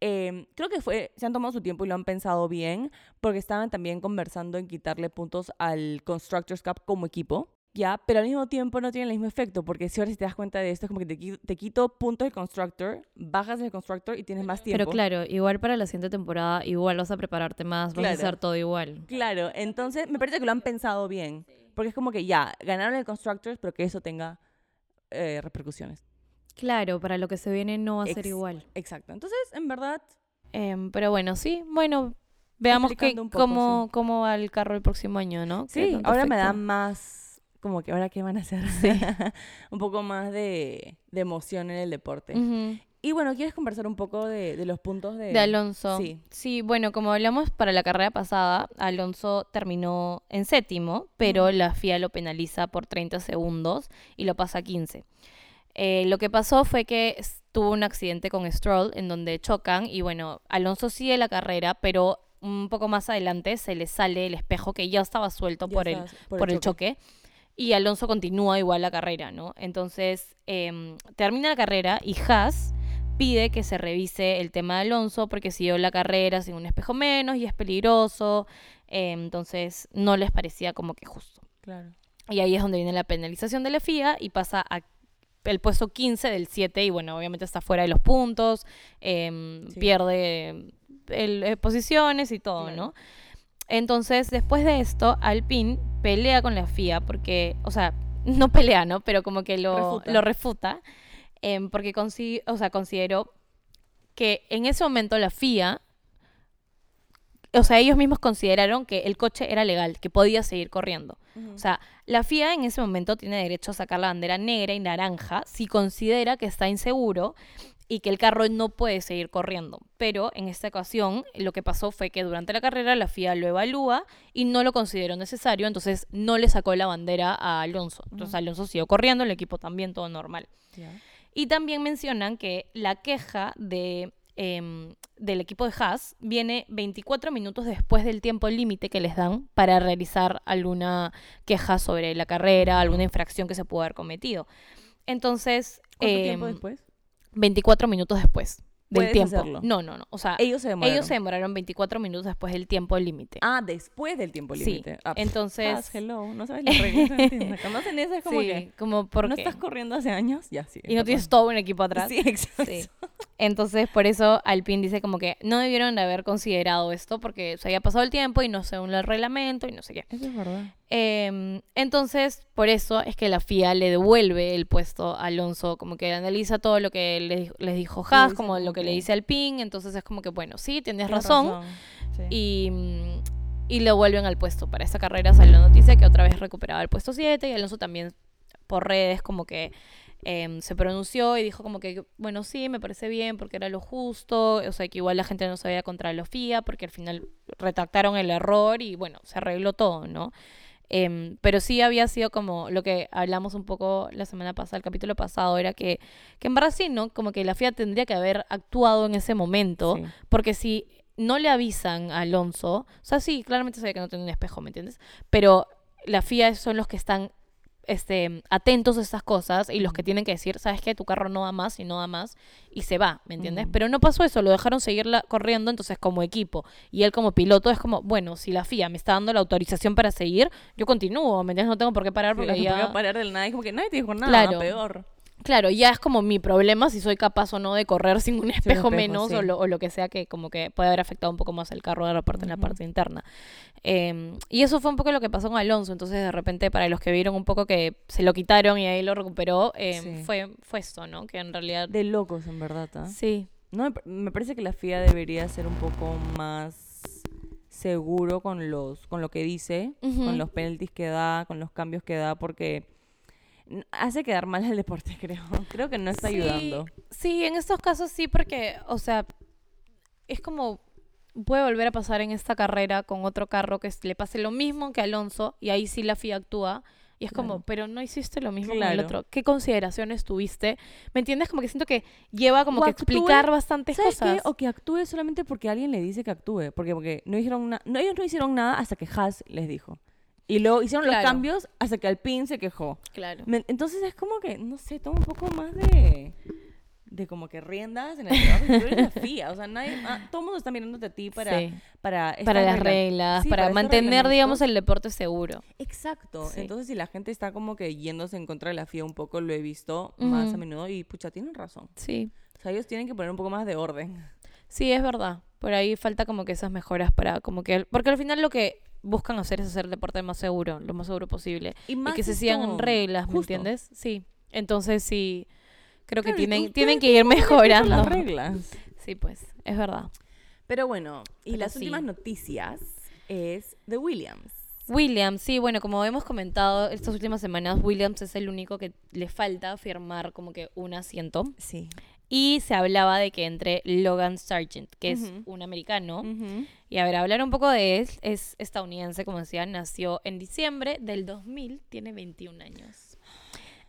eh, creo que fue, se han tomado su tiempo y lo han pensado bien porque estaban también conversando en quitarle puntos al Constructors Cup como equipo. Ya, pero al mismo tiempo no tiene el mismo efecto, porque si ahora si te das cuenta de esto, es como que te, te quito puntos del constructor, bajas del constructor y tienes más tiempo. Pero claro, igual para la siguiente temporada, igual vas a prepararte más, vas a hacer todo igual. Claro, entonces me parece que lo han pensado bien, porque es como que ya, ganaron el constructors, pero que eso tenga eh, repercusiones. Claro, para lo que se viene no va a ser igual. Exacto, entonces en verdad, Em, pero bueno, sí, bueno, veamos que, poco, cómo, cómo va el carro el próximo año, ¿no? ¿Qué sí, ahora me da más, como que ahora qué van a hacer, <laughs> un poco más de, de emoción en el deporte. Ujú. Y bueno, ¿quieres conversar un poco de, de los puntos de... De Alonso. Sí. Sí, bueno, como hablamos para la carrera pasada, Alonso terminó en séptimo, pero la FIA lo penaliza por 30 segundos y lo pasa a 15. Eh, lo que pasó fue que tuvo un accidente con Stroll en donde chocan y bueno, Alonso sigue la carrera, pero un poco más adelante se le sale el espejo que ya estaba suelto Ya por, el, estás- por, el choque. Y Alonso continúa igual la carrera, ¿no? Entonces, em, termina la carrera y Haas pide que se revise el tema de Alonso porque siguió la carrera sin un espejo menos y es peligroso. em, entonces, no les parecía como que justo. Claro. Y ahí es donde viene la penalización de la FIA y pasa a el puesto 15 del 7 y bueno, obviamente está fuera de los puntos, em, Sí. pierde el- eh, posiciones y todo, Claro. ¿no? Entonces, después de esto, Alpine pelea con la FIA porque, o sea, <laughs> no pelea, ¿no? Pero como que lo Refuta. lo refuta, em, porque consi- o sea, consideró que en ese momento la FIA, o sea, ellos mismos consideraron que el coche era legal, que podía seguir corriendo. O sea, la FIA en ese momento tiene derecho a sacar la bandera negra y naranja si considera que está inseguro y que el carro no puede seguir corriendo. Pero en esta ocasión lo que pasó fue que durante la carrera la FIA lo evalúa y no lo consideró necesario, entonces no le sacó la bandera a Alonso. Entonces Alonso siguió corriendo, el equipo también todo normal. Y también mencionan que la queja de, em, del equipo de Haas viene 24 minutos después del tiempo límite que les dan para realizar alguna queja sobre la carrera, alguna infracción que se pudo haber cometido. Entonces, ¿Cuánto tiempo em, después? 24 minutos después del tiempo. hacerlo. No, no, no. O sea, Ellos se demoraron. ellos se demoraron 24 minutos después del tiempo límite. Ah, después del tiempo Sí, límite. Ah, pff, entonces- Haas, hello, no sabes las reglas, no hacen eso es como sí, que... como ¿No porque... estás corriendo hace años? Ya, sí. y no tienes todo un equipo atrás. Sí, exacto. Sí. Entonces, por eso Alpine dice como que no debieron de haber considerado esto porque se había pasado el tiempo y no según el reglamento y no sé qué. Eso es verdad. Em, entonces, por eso es que la FIA le devuelve el puesto a Alonso, como que analiza todo lo que les, les dijo Haas, como lo que le dice Alpine, entonces es como que, bueno, sí, tienes Tienes razón, y, y lo vuelven al puesto. Para esta carrera salió la noticia que otra vez recuperaba el puesto 7 y Alonso también por redes como que em, se pronunció y dijo como que, bueno, sí, me parece bien porque era lo justo, o sea, que igual la gente no se veía contra la FIA porque al final retractaron el error y bueno, se arregló todo, ¿no? Em, pero sí había sido como lo que hablamos un poco la semana pasada, el capítulo pasado, era que, que en verdad sí, ¿no? Como que la FIA tendría que haber actuado en ese momento, Sí. porque si no le avisan a Alonso, o sea, sí, claramente sabía que no tenía un espejo, ¿me entiendes? Pero la FIA son los que están este, atentos a estas cosas y los que tienen que decir, sabes que tu carro no da más y no da más y se va, ¿me entiendes? Ujú. Pero no pasó eso, lo dejaron seguir la- corriendo, entonces como equipo y él como piloto es como, bueno, si la FIA me está dando la autorización para seguir, yo continúo, ¿me entiendes? No tengo por qué parar Sí, porque no se ya... podía parar del nada. Y como que nadie te dijo nada, Claro. peor. Claro, ya es como mi problema si soy capaz o no de correr sin un espejo, espejo, menos sí. o, lo, o lo que sea que como que puede haber afectado un poco más el carro de la parte en la parte interna. Eh, y eso fue un poco lo que pasó con Alonso. Entonces, de repente, para los que vieron un poco que se lo quitaron y ahí lo recuperó, eh, Sí. fue, fue esto, ¿no? Que en realidad... De locos, en verdad. ¿ah? Sí. No, me pa- me parece que la FIA debería ser un poco más seguro con los con lo que dice, con los penalties que da, con los cambios que da, porque hace quedar mal al deporte, <laughs> creo. Creo que no está Sí, ayudando. Sí, en estos casos sí, porque, o sea, es como puede volver a pasar en esta carrera con otro carro que le pase lo mismo que Alonso y ahí sí la FIA actúa. Y es como, Claro. pero no hiciste lo mismo con el Claro. otro. ¿Qué consideraciones tuviste? ¿Me entiendes? Como que siento que lleva como O que actúe- explicar bastantes ¿Sabes cosas. qué? O que actúe solamente porque alguien le dice que actúe, porque porque no dijeron na- no ellos no hicieron nada hasta que Haas les dijo. Y luego hicieron Claro. los cambios hasta que Alpine se quejó. Claro. Entonces es como que, no sé, toma un poco más de. de como que riendas en el trabajo. Tú eres la FIA, o sea, nadie, ah, todo el mundo está mirándote a ti para. Sí. Para, Para las reglas. reglas, Sí, para, mantener, digamos, el deporte seguro. Exacto. Sí. Entonces, si la gente está como que yéndose en contra de la FIA un poco, lo he visto más a menudo y pucha, tienen razón. Sí. O sea, ellos tienen que poner un poco más de orden. Sí, es verdad. Por ahí falta como que esas mejoras para como que... Porque al final lo que buscan hacer es hacer el deporte más seguro, lo más seguro posible. Y, Y más que se sigan reglas, ¿me entiendes? Sí. Entonces sí, creo que Claro, tienen, tienen que ir mejorando. las reglas. <laughs> Sí, pues, es verdad. Pero bueno, y Pero las sí. últimas noticias es de Williams. Williams, sí, bueno, como hemos comentado estas últimas semanas, Williams es el único que le falta firmar como que un asiento. Sí. Y se hablaba de que entre Logan Sargent, que es un americano. Y a ver, hablar un poco de él, es estadounidense, como decía, nació en diciembre del 2000, tiene 21 años.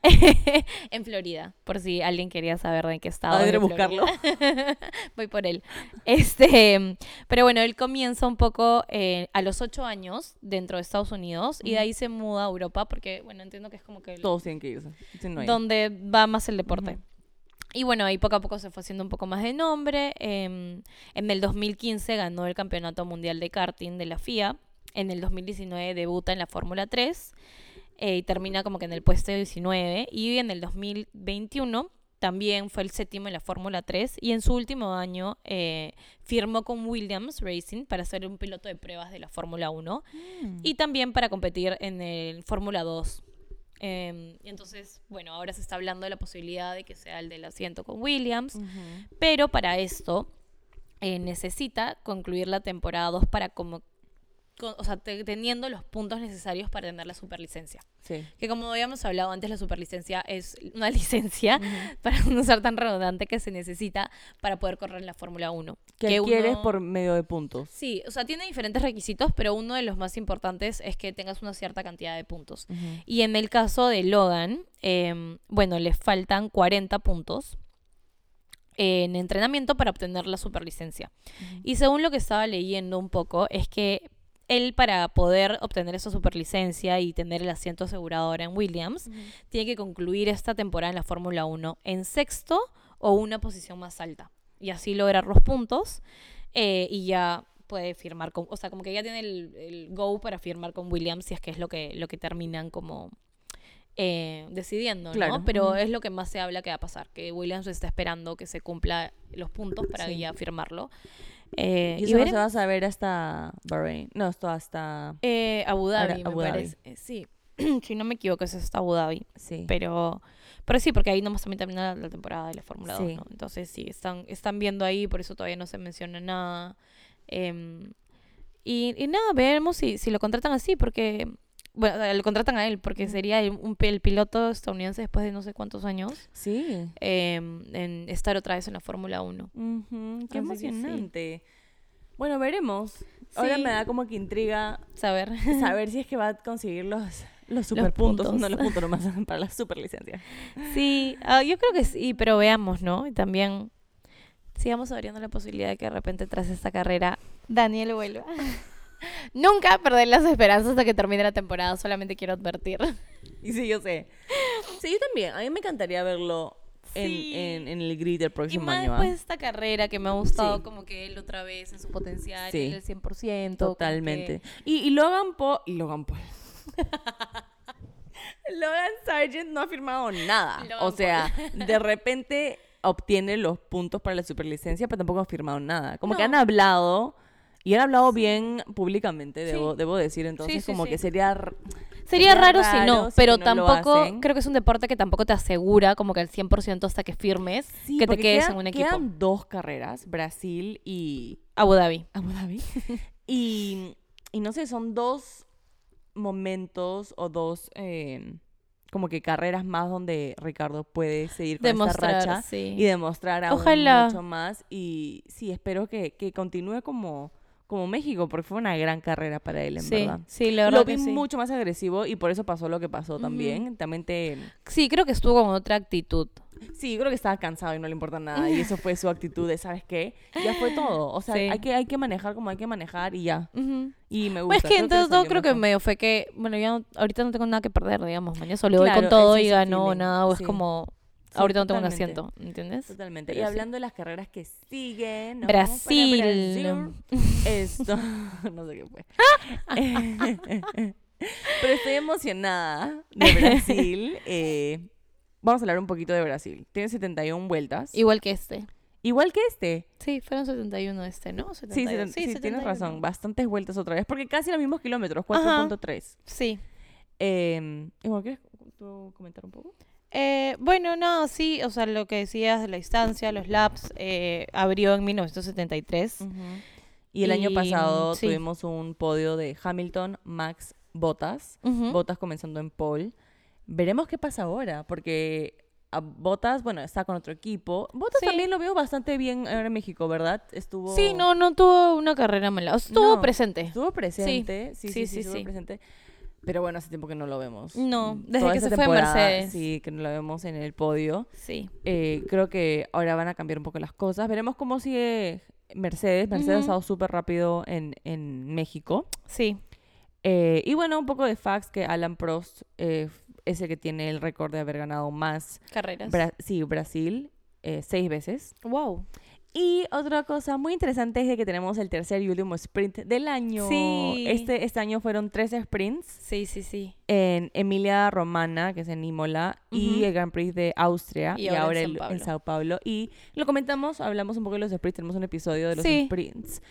<laughs> en Florida, por si alguien quería saber de qué estado. De Florida. buscarlo. <laughs> Voy por él. Este, pero bueno, él comienza un poco eh, a los 8 años dentro de Estados Unidos y de ahí se muda a Europa porque, bueno, entiendo que es como que el- Todos tienen que irse. Si no hay. donde va más el deporte. Ujú. Y bueno, ahí poco a poco se fue haciendo un poco más de nombre. em, en el 2015 ganó el Campeonato Mundial de Karting de la FIA. En el 2019 debuta en la Fórmula 3 eh, y termina como que en el puesto 19. Y en el 2021 también fue el séptimo en la Fórmula 3 y en su último año eh, firmó con Williams Racing para ser un piloto de pruebas de la Fórmula 1 Mm. y también para competir en el Fórmula 2. Eh, y entonces, bueno, ahora se está hablando de la posibilidad de que sea el del asiento con Williams, pero para esto eh, necesita concluir la temporada 2 para como, con- o sea, te- teniendo los puntos necesarios para tener la superlicencia. Sí. Que como habíamos hablado antes, la superlicencia es una <laughs> licencia, para no ser tan redundante, que se necesita para poder correr en la Fórmula 1. Que uno- adquieres por medio de puntos. Sí, o sea, tiene diferentes requisitos, pero uno de los más importantes es que tengas una cierta cantidad de puntos. Y en el caso de Logan, em, bueno, le faltan 40 puntos en entrenamiento para obtener la superlicencia. Y según lo que estaba leyendo un poco, es que él para poder obtener esa superlicencia y tener el asiento asegurado ahora en Williams, tiene que concluir esta temporada en la Fórmula 1 en sexto o una posición más alta. Y así lograr los puntos eh, y ya puede firmar con, o sea, como que ya tiene el, el go para firmar con Williams si es que es lo que, lo que terminan como eh, decidiendo, Claro, ¿no? Pero es lo que más se habla que va a pasar, que Williams está esperando que se cumpla los puntos para Sí. ya firmarlo. Eh, Y eso no se va a saber hasta Bahrein. No, esto hasta... Eh, Abu Dhabi, me Dhabi. parece. Eh, sí, <clears throat> si no me equivoco, es hasta Abu Dhabi. Sí. Pero, pero sí, porque ahí nomás también termina la temporada de la Fórmula 2, Sí. ¿no? Entonces sí, están, están viendo ahí, por eso todavía no se menciona nada. Em, y, y nada, veremos si, si lo contratan así, porque... Bueno, lo contratan a él, porque sería el, un, pi- el piloto estadounidense después de no sé cuántos años Sí. em, en estar otra vez en la Fórmula 1. Ujú, Qué Así sí. emocionante. Bueno, veremos. Ahora Sí. me da como que intriga Saber. saber si es que va a conseguir los, los superpuntos, puntos. no los puntos nomás <laughs> para la superlicencia. Sí, ah, yo creo que sí, pero veamos, ¿no? Y también sigamos abriendo la posibilidad de que de repente tras esta carrera Daniel vuelva. <laughs> Nunca perder las esperanzas hasta que termine la temporada, solamente quiero advertir. Y sí, yo sé. Sí, yo también. A mí me encantaría verlo en, Sí. en, en el grid del Y próximo más año. ¿ah? después de esta carrera que me ha gustado Sí. como que él otra vez en su potencial, Sí. él el 100%. como Totalmente. que- Y, y Logan Paul. Y Logan Paul. <laughs> Logan Sargent no ha firmado nada. Logan o sea, <laughs> de repente obtiene los puntos para la superlicencia, pero tampoco ha firmado nada. Como que han hablado y han hablado bien públicamente, debo, debo decir. Entonces, como que sería... Sería raro, si no, si pero no tampoco, creo que es un deporte que tampoco te asegura como que al 100% hasta que firmes Sí, que te quedes quedan- en un equipo. Quedan dos carreras, Brasil y Abu Dhabi. Abu Dhabi. <laughs> y, y no sé, son dos momentos o dos eh, como que carreras más donde Ricardo puede seguir con Demostrar, esta racha sí. y demostrar aún Ojalá. mucho más. Y sí, espero que, que continúe como, como México, porque fue una gran carrera para él, en Sí, verdad. sí, la verdad Lo que vi sí. mucho más agresivo y por eso pasó lo que pasó también. También te... Sí, creo que estuvo con otra actitud. Sí, creo que estaba cansado y no le importa nada. Y <laughs> eso fue su actitud de, ¿sabes qué? Ya fue todo. O sea, Sí. hay, que, hay que manejar como hay que manejar y ya. Y me gusta. Pues es que creo entonces todo salió creo que medio fue que, bueno, ya no- ahorita no tengo nada que perder, digamos, mañana solo Claro, con todo y feeling, nada, o es como, ahorita no tengo un asiento, ¿entiendes? Totalmente. Pero y sí. hablando de las carreras que siguen. Brasil. Brasil. Esto. <laughs> no sé qué fue. <laughs> Pero estoy emocionada de Brasil. eh, vamos a hablar un poquito de Brasil. Tiene 71 vueltas. Igual que este. Igual que este. Sí, fueron 71 este, ¿no? Sí, 71. seten- sí, tienes 71. razón. Bastantes vueltas otra vez. Porque casi los mismos kilómetros. Ajá. 4.3. Sí. Eh, igual, ¿quieres tú comentar un poco? Eh, bueno, no, sí, o sea, lo que decías de la distancia, los laps, eh, abrió en 1973. Y el año Y, pasado sí. tuvimos un podio de Hamilton, Max, Bottas. Ujú. Bottas comenzando en pole. Veremos qué pasa ahora, porque a Bottas, bueno, está con otro equipo. Bottas Sí. también lo veo bastante bien ahora en México, ¿verdad? Estuvo... Sí, no, no tuvo una carrera mala. Estuvo No, presente. Estuvo presente, sí, sí, Sí, sí, sí, estuvo presente. Pero bueno, hace tiempo que no lo vemos. No, Mm, desde toda que se fue Mercedes. Sí, que no lo vemos en el podio. Sí. Eh, creo que ahora van a cambiar un poco las cosas. Veremos cómo sigue Mercedes. Mercedes ha estado súper rápido en, en México. Sí. Eh, y bueno, un poco de facts que Alan Prost eh, es el que tiene el récord de haber ganado más. Carreras. Bra- sí, Brasil, eh, seis veces. wow. Y otra cosa muy interesante es de que tenemos el tercer y último sprint del año. Sí. Este, este año fueron tres sprints Sí, sí, sí. en Emilia Romana, que es en Imola, y el Grand Prix de Austria, Y y, ahora en ahora Sao el- Paulo. en Sao Paulo. Y lo comentamos, hablamos un poco de los sprints, tenemos un episodio de los Sí. sprints.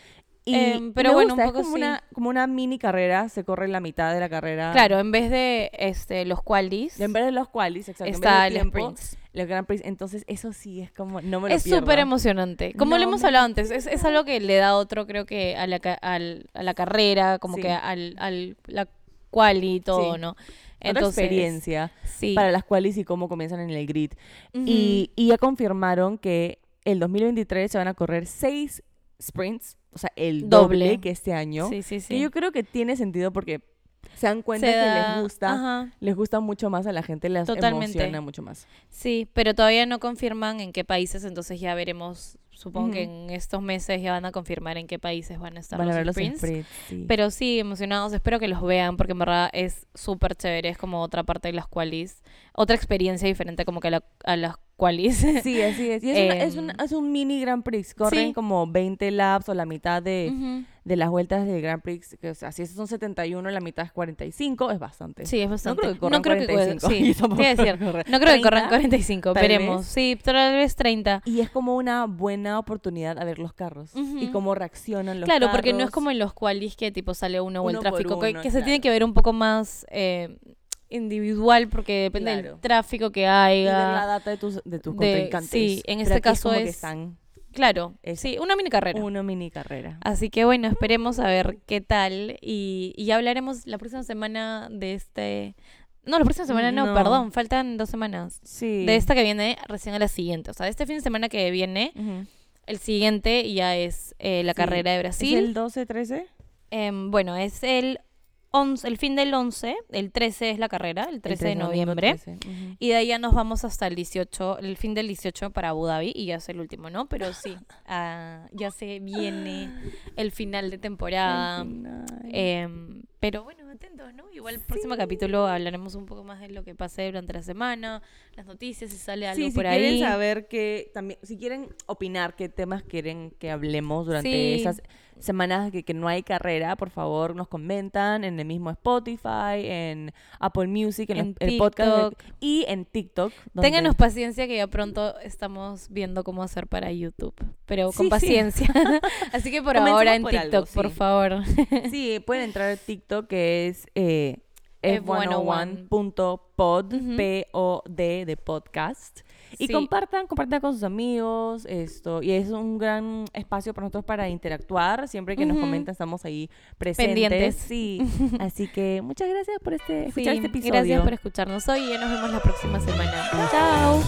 Y Em, pero me bueno, un gusta, poco es como, sí. una, como una mini carrera, se corre la mitad de la carrera. Claro, en vez de este los qualis, En vez de los qualis, exacto. en vez está el tiempo, sprint. el Grand Prix. Entonces, eso sí es como, no me lo Es súper emocionante. Como No le hemos hablado antes, es, es algo que le da otro, creo que, a la, al- a la carrera, como Sí. que al, al la quali y todo, Sí. ¿no? Otra experiencia Sí. para las qualis y cómo comienzan en el grid. Y, y ya confirmaron que el 2023 se van a correr seis sprints, o sea, el doble, Doble. que este año. Sí, sí, sí. Que yo creo que tiene sentido porque se dan cuenta Se que les gusta, Ajá. les gusta mucho más a la gente, les Totalmente. emociona mucho más. Sí, pero todavía no confirman en qué países, entonces ya veremos. Supongo que en estos meses ya van a confirmar en qué países van a estar Van a los ver los sprints. sprints. sí. Pero sí, emocionados. Espero que los vean porque en verdad es súper chévere. Es como otra parte de las qualis. Otra experiencia diferente como que a, la- a las qualis. Sí, así es. Y es, una- es, Em, un, es un mini Grand Prix. Corren sí. como 20 laps o la mitad de, de las vueltas del Grand Prix. Que, o sea, si estos son 71, la mitad es 45, es bastante. Sí, es bastante. creo que corran 45, a decir, corren no creo que corran 30, 45, tal veremos. Sí, tal vez 30. Y es como una buena oportunidad a ver los carros y cómo reaccionan los Claro, carros. porque no es como en los qualis que tipo sale uno o el Uno tráfico, que, se tiene claro. que ver un poco más eh, individual porque depende Claro. del tráfico que Y ver la haya. data de tus, de tus contrincantes. sí, en este caso es- están Claro, Es sí, una mini carrera. una mini carrera. Así que bueno, esperemos a ver qué tal y, y ya hablaremos la próxima semana de este... No, la próxima semana no, No. perdón, faltan dos semanas. Sí. De esta que viene recién a la siguiente. O sea, de este fin de semana que viene, el siguiente ya es eh, la Sí. carrera de ¿Es Brasil. el 12-13? Em, bueno, es el, 11, el fin del 11, el 13 es la carrera, el 13 de noviembre. 13, ujú. Y de ahí ya nos vamos hasta el 18, el fin del 18 para Abu Dhabi y ya es el último, ¿no? Pero sí, <laughs> ah, ya se viene el final de temporada. Final. Em, pero bueno, atentos, ¿no? Igual el próximo capítulo hablaremos un poco más de lo que pase durante la semana, las noticias, si sale algo Sí, por si ahí. quieren saber que también, si quieren opinar qué temas quieren que hablemos durante Sí. esas semanas que, que no hay carrera, por favor nos comentan en el mismo Spotify, en Apple Music, en, el podcast y en TikTok. donde- Ténganos paciencia que ya pronto estamos viendo cómo hacer para YouTube, pero con Sí, sí. paciencia. <laughs> Así que por Comencemos ahora en por TikTok, algo, por favor. Sí, pueden entrar a TikTok que es eh, F101. f101.pod, Ujú. P-O-D de podcast. Y Sí. compartan, compartan con sus amigos esto. Y es un gran espacio para nosotros para interactuar. Siempre que nos comentan estamos ahí presentes. Pendientes. Sí. Así que muchas gracias por este, Sí, escuchar este episodio. gracias por escucharnos hoy y nos vemos la próxima semana. Chao.